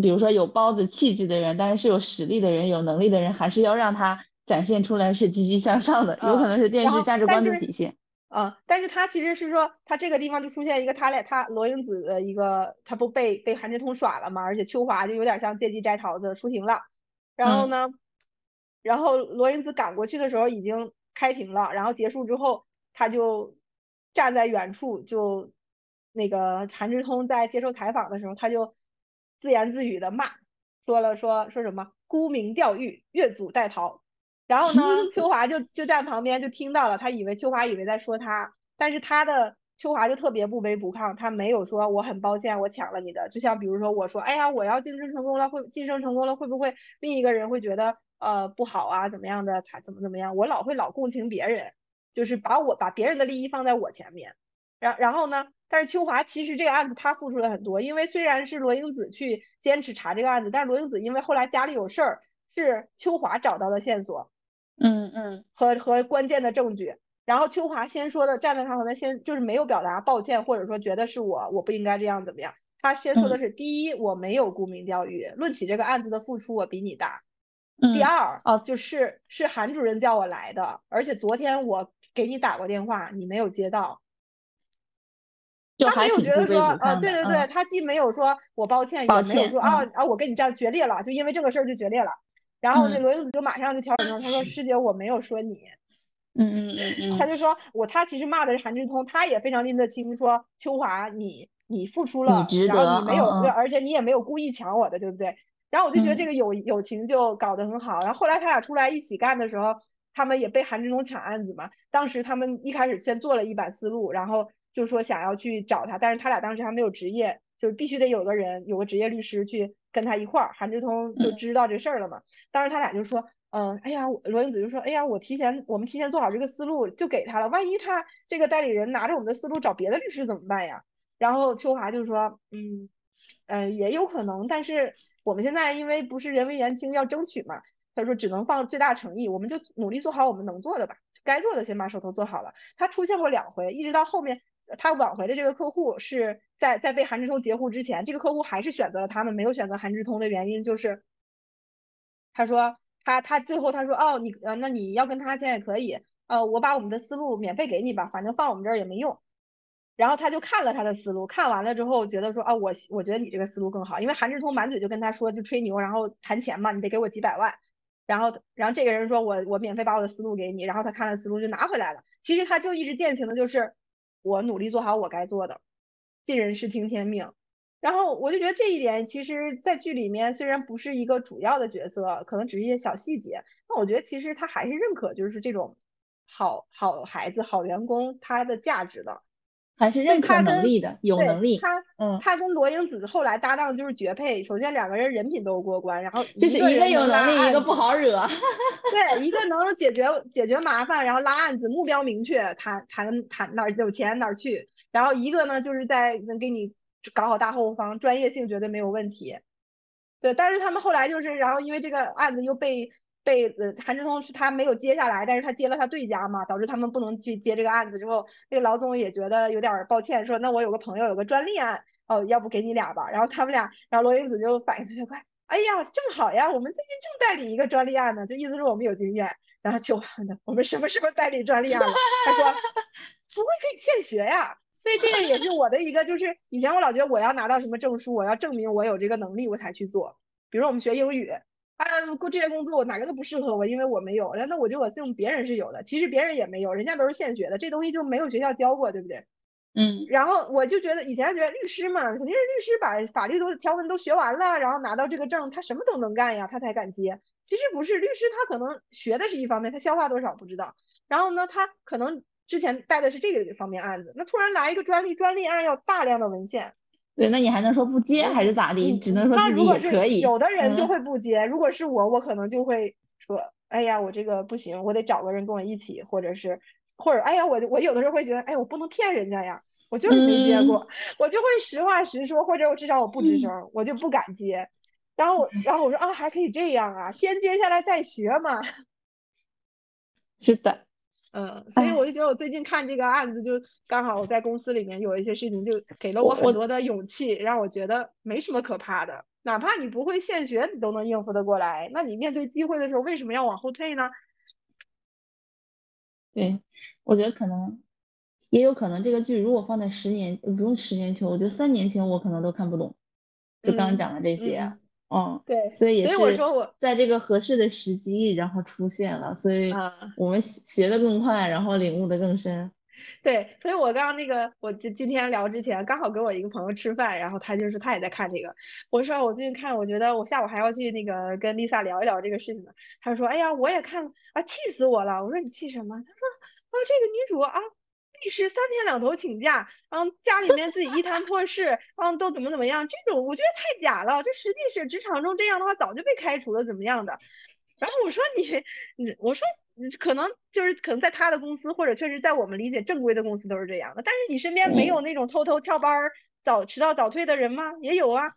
比如说有包子气质的人，但是是有实力的人、有能力的人，还是要让他展现出来是积极向上的，有可能是电视价值观的体现。啊，但是他其实是说，他这个地方就出现一个他俩，他罗英子的一个，他不被被韩志通耍了嘛，而且秋华就有点像借机摘桃子出庭了，然后呢，然后罗英子赶过去的时候已经开庭了，然后结束之后，他就站在远处，就那个韩志通在接受采访的时候，他就自言自语的骂，说了说说什么沽名钓誉，越俎代庖。然后呢，*laughs* 秋华就就站旁边就听到了，他以为秋华以为在说他，但是他的秋华就特别不卑不亢，他没有说我很抱歉我抢了你的，就像比如说我说哎呀我要晋升成功了会晋升成功了会不会另一个人会觉得呃不好啊怎么样的他怎么怎么样，我老会老共情别人，就是把我把别人的利益放在我前面，然然后呢，但是秋华其实这个案子他付出了很多，因为虽然是罗英子去坚持查这个案子，但是罗英子因为后来家里有事儿，是秋华找到的线索。嗯嗯，和和关键的证据，然后秋华先说的站在他旁边，先就是没有表达抱歉，或者说觉得是我我不应该这样怎么样，他先说的是第一我没有沽名钓誉，论起这个案子的付出我比你大，第二哦。就是是韩主任叫我来的，而且昨天我给你打过电话你没有接到，他没有觉得说啊对对对，他既没有说我抱歉，也没有说啊啊我跟你这样决裂了，就因为这个事儿就决裂了。然后那罗英子就马上就调整成，他说师姐我没有说你，嗯嗯嗯嗯，*laughs* 他就说我他其实骂的是韩志通，他也非常拎得清，说秋华你你付出了，然后你没有，而且你也没有故意抢我的，对不对？然后我就觉得这个友友情就搞得很好。然后后来他俩出来一起干的时候，他们也被韩志通抢案子嘛。当时他们一开始先做了一版思路，然后就说想要去找他，但是他俩当时还没有职业，就是必须得有个人有个职业律师去。跟他一块儿，韩志通就知道这事儿了嘛。当时他俩就说，嗯，哎呀，罗英子就说，哎呀，我提前我们提前做好这个思路就给他了，万一他这个代理人拿着我们的思路找别的律师怎么办呀？然后秋华就说，嗯，嗯，也有可能，但是我们现在因为不是人微言轻要争取嘛，他说只能放最大诚意，我们就努力做好我们能做的吧，该做的先把手头做好了。他出现过两回，一直到后面。他挽回的这个客户是在在被韩志通截胡之前，这个客户还是选择了他们，没有选择韩志通的原因就是，他说他他最后他说哦你呃那你要跟他签也可以，呃我把我们的思路免费给你吧，反正放我们这儿也没用。然后他就看了他的思路，看完了之后觉得说啊我我觉得你这个思路更好，因为韩志通满嘴就跟他说就吹牛，然后谈钱嘛，你得给我几百万。然后然后这个人说我我免费把我的思路给你，然后他看了思路就拿回来了。其实他就一直践行的就是。我努力做好我该做的，尽人事听天命。然后我就觉得这一点，其实，在剧里面虽然不是一个主要的角色，可能只是一些小细节，那我觉得其实他还是认可，就是这种好好孩子、好员工他的价值的。还是认可能力的，有能力。他，嗯，他跟罗英子后来搭档就是绝配。首先两个人人品都过关，然后就是一个有能力，一个不好惹。*laughs* 对，一个能解决解决麻烦，然后拉案子，目标明确，谈谈谈哪儿有钱哪儿去。然后一个呢，就是在能给你搞好大后方，专业性绝对没有问题。对，但是他们后来就是，然后因为这个案子又被。被呃韩志通是他没有接下来，但是他接了他对家嘛，导致他们不能去接这个案子。之后那个老总也觉得有点抱歉，说那我有个朋友有个专利案，哦，要不给你俩吧。然后他们俩，然后罗英子就反应特别快，哎呀，正好呀，我们最近正代理一个专利案呢，就意思是我们有经验。然后就 *laughs* 我们什么时候代理专利案了？他说 *laughs* 不会可以现学呀。*laughs* 所以这个也是我的一个，就是以前我老觉得我要拿到什么证书，我要证明我有这个能力，我才去做。比如我们学英语，啊，这些工作我哪个都不适合我，因为我没有。那我就我用别人是有的，其实别人也没有，人家都是现学的，这东西就没有学校教过，对不对？嗯。然后我就觉得以前觉得律师嘛，肯定是律师把法律都条文都学完了，然后拿到这个证，他什么都能干呀，他才敢接。其实不是，律师他可能学的是一方面，他消化多少不知道。然后呢，他可能之前带的是这个方面案子，那突然来一个专利，专利案要大量的文献。对，那你还能说不接还是咋的？只能说自己也可以。有的人就会不接，如果是我，我可能就会说，哎呀，我这个不行，我得找个人跟我一起，或者是，或者，哎呀，我我有的时候会觉得，哎，我不能骗人家呀，我就是没接过，我就会实话实说，或者我至少我不吱声，我就不敢接。然后我，然后我说啊，还可以这样啊，先接下来再学嘛。是的，嗯，所以我就觉得我最近看这个案子，就刚好我在公司里面有一些事情，就给了我很多的勇气，让我觉得没什么可怕的，哪怕你不会现学，你都能应付得过来。那你面对机会的时候，为什么要往后退呢？对，我觉得可能，也有可能这个剧如果放在十年，不用十年前，我觉得三年前我可能都看不懂，就刚刚讲的这些。嗯，对，所以也是，所以我说我在这个合适的时机，然后出现了，所以我们学的更快，然后领悟的更深。*laughs* 对，所以我刚刚那个，我今今天聊之前，刚好跟我一个朋友吃饭，然后他就是他也在看这个，我说我最近看，我觉得我下午还要去那个跟 Lisa 聊一聊这个事情呢。他说，哎呀，我也看了啊，气死我了。我说你气什么？他说啊，这个女主啊。律师三天两头请假，然后家里面自己一摊破事，然后都怎么怎么样，这种我觉得太假了。这实际是职场中这样的话，早就被开除了，怎么样的？然后我说你，你我说可能就是可能在他的公司，或者确实在我们理解正规的公司都是这样的。但是你身边没有那种偷偷翘班、早迟到早退的人吗？也有啊。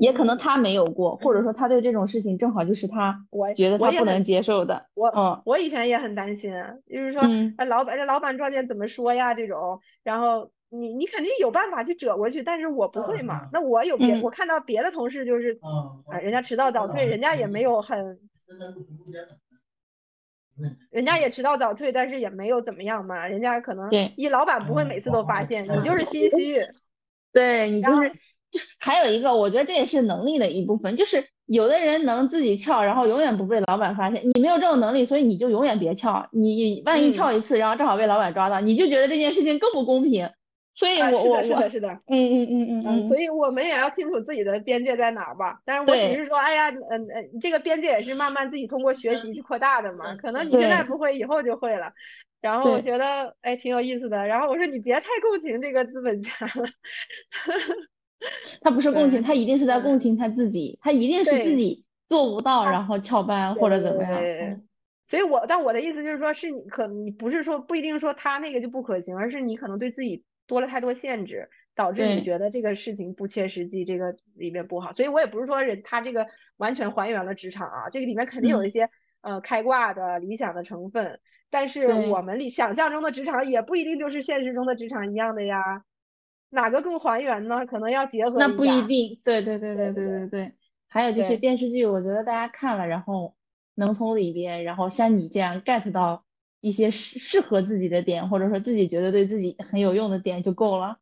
也可能他没有过，或者说他对这种事情正好就是他觉得他不能接受的。我嗯，我以前也很担心，就是说，哎，老板这老板撞见怎么说呀？这种，然后你你肯定有办法去折过去，但是我不会嘛。那我有别，我看到别的同事就是，啊，人家迟到早退，人家也没有很，人家也迟到早退，但是也没有怎么样嘛。人家可能一老板不会每次都发现，你就是心虚，对你就是。还有一个，我觉得这也是能力的一部分，就是有的人能自己翘，然后永远不被老板发现。你没有这种能力，所以你就永远别翘。你万一翘一次，然后正好被老板抓到，你就觉得这件事情更不公平。所以，我我是的，是的，嗯嗯嗯嗯嗯。所以我们也要清楚自己的边界在哪儿吧。但是我只是说，哎呀，嗯嗯，这个边界也是慢慢自己通过学习去扩大的嘛。可能你现在不会，以后就会了。然后我觉得，哎，挺有意思的。然后我说，你别太共情这个资本家了。*laughs* 他不是共情，他一定是在共情他自己，他一定是自己做不到，然后翘班或者怎么样。所以，我但我的意思就是说，是你可你不是说不一定说他那个就不可行，而是你可能对自己多了太多限制，导致你觉得这个事情不切实际，这个里面不好。所以我也不是说人他这个完全还原了职场啊，这个里面肯定有一些呃开挂的理想的成分，但是我们里想象中的职场也不一定就是现实中的职场一样的呀。哪个更还原呢？可能要结合那不一定，对对对对对对对。还有就是电视剧，我觉得大家看了，然后能从里边，然后像你这样 get 到一些适适合自己的点，或者说自己觉得对自己很有用的点就够了。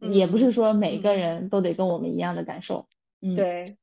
也不是说每个人都得跟我们一样的感受。嗯，对。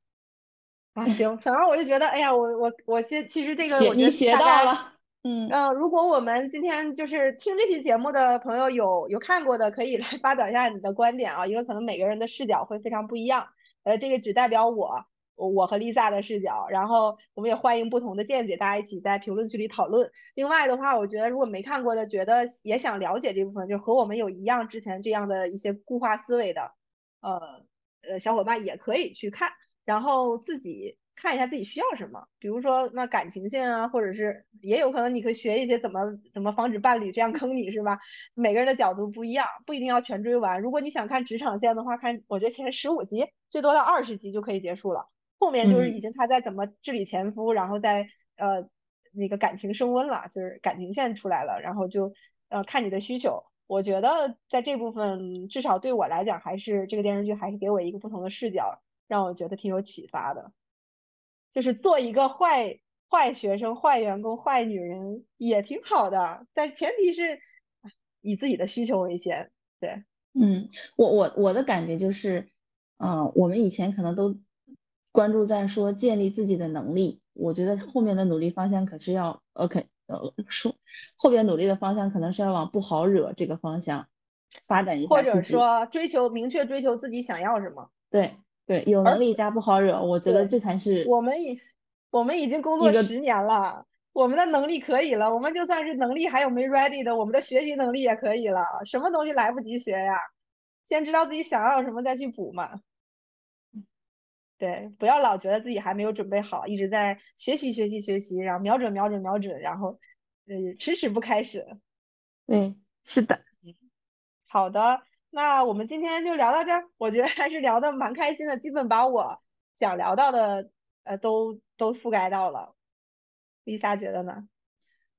啊，行，反正我就觉得，哎呀，我我我这其实这个我你学到了。嗯呃，如果我们今天就是听这期节目的朋友有有看过的，可以 *laughs* 来发表一下你的观点啊，因为可能每个人的视角会非常不一样。呃，这个只代表我我和 Lisa 的视角，然后我们也欢迎不同的见解，大家一起在评论区里讨论。另外的话，我觉得如果没看过的，觉得也想了解这部分，就和我们有一样之前这样的一些固化思维的，呃呃小伙伴也可以去看，然后自己。看一下自己需要什么，比如说那感情线啊，或者是也有可能你可以学一些怎么怎么防止伴侣这样坑你是吧？每个人的角度不一样，不一定要全追完。如果你想看职场线的话，看我觉得前十五集最多到二十集就可以结束了，后面就是已经他在怎么治理前夫，然后在呃那个感情升温了，就是感情线出来了，然后就呃看你的需求。我觉得在这部分至少对我来讲，还是这个电视剧还是给我一个不同的视角，让我觉得挺有启发的。就是做一个坏坏学生、坏员工、坏女人也挺好的，但是前提是以自己的需求为先。对，嗯，我我我的感觉就是，嗯，我们以前可能都关注在说建立自己的能力，我觉得后面的努力方向可是要，OK，呃，说后边努力的方向可能是要往不好惹这个方向发展一下，或者说追求明确追求自己想要什么。对对，有能力加不好惹，我觉得这才是。我们已我们已经工作十年了。我们的能力可以了，我们就算是能力还有没 ready 的，我们的学习能力也可以了。什么东西来不及学呀？先知道自己想要什么再去补嘛。对，不要老觉得自己还没有准备好，一直在学习学习学习，然后瞄准瞄准瞄准，然后呃迟迟不开始。对，是的。好的，那我们今天就聊到这儿。我觉得还是聊的蛮开心的，基本把我想聊到的呃都都覆盖到了。Lisa 觉得呢？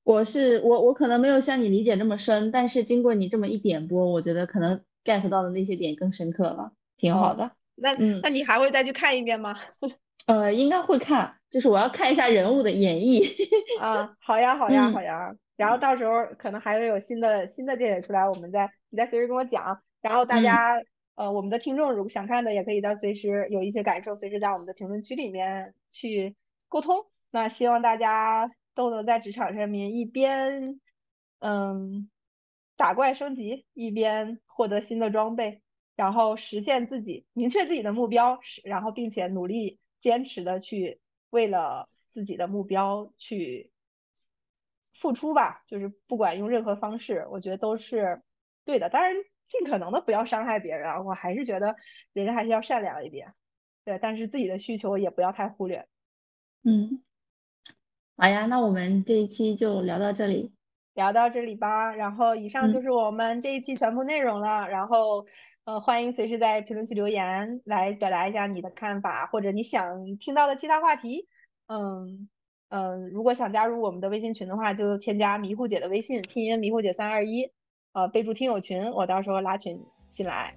我是我我可能没有像你理解这么深，但是经过你这么一点拨，我觉得可能 get 到的那些点更深刻了，挺好的。那嗯，那你还会再去看一遍吗？*laughs* 呃，应该会看，就是我要看一下人物的演绎。*laughs* 啊，好呀好呀好呀，然后到时候可能还会有新的新的电影出来，我们再你再随时跟我讲。然后大家呃我们的听众如果想看的，也可以到随时有一些感受，随时在我们的评论区里面去沟通。那希望大家都能在职场上面一边嗯打怪升级，一边获得新的装备，然后实现自己明确自己的目标，然后并且努力坚持的去为了自己的目标去付出吧。就是不管用任何方式，我觉得都是对的。当然，尽可能的不要伤害别人啊。我还是觉得人还是要善良一点，对，但是自己的需求也不要太忽略。嗯。好呀，那我们这一期就聊到这里，聊到这里吧。然后以上就是我们这一期全部内容了。然后呃，欢迎随时在评论区留言来表达一下你的看法，或者你想听到的其他话题。嗯嗯，如果想加入我们的微信群的话，就添加迷糊姐的微信，拼音迷糊姐三二一，呃，备注听友群，我到时候拉群进来。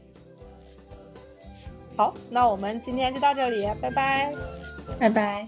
好，那我们今天就到这里，拜拜，拜拜。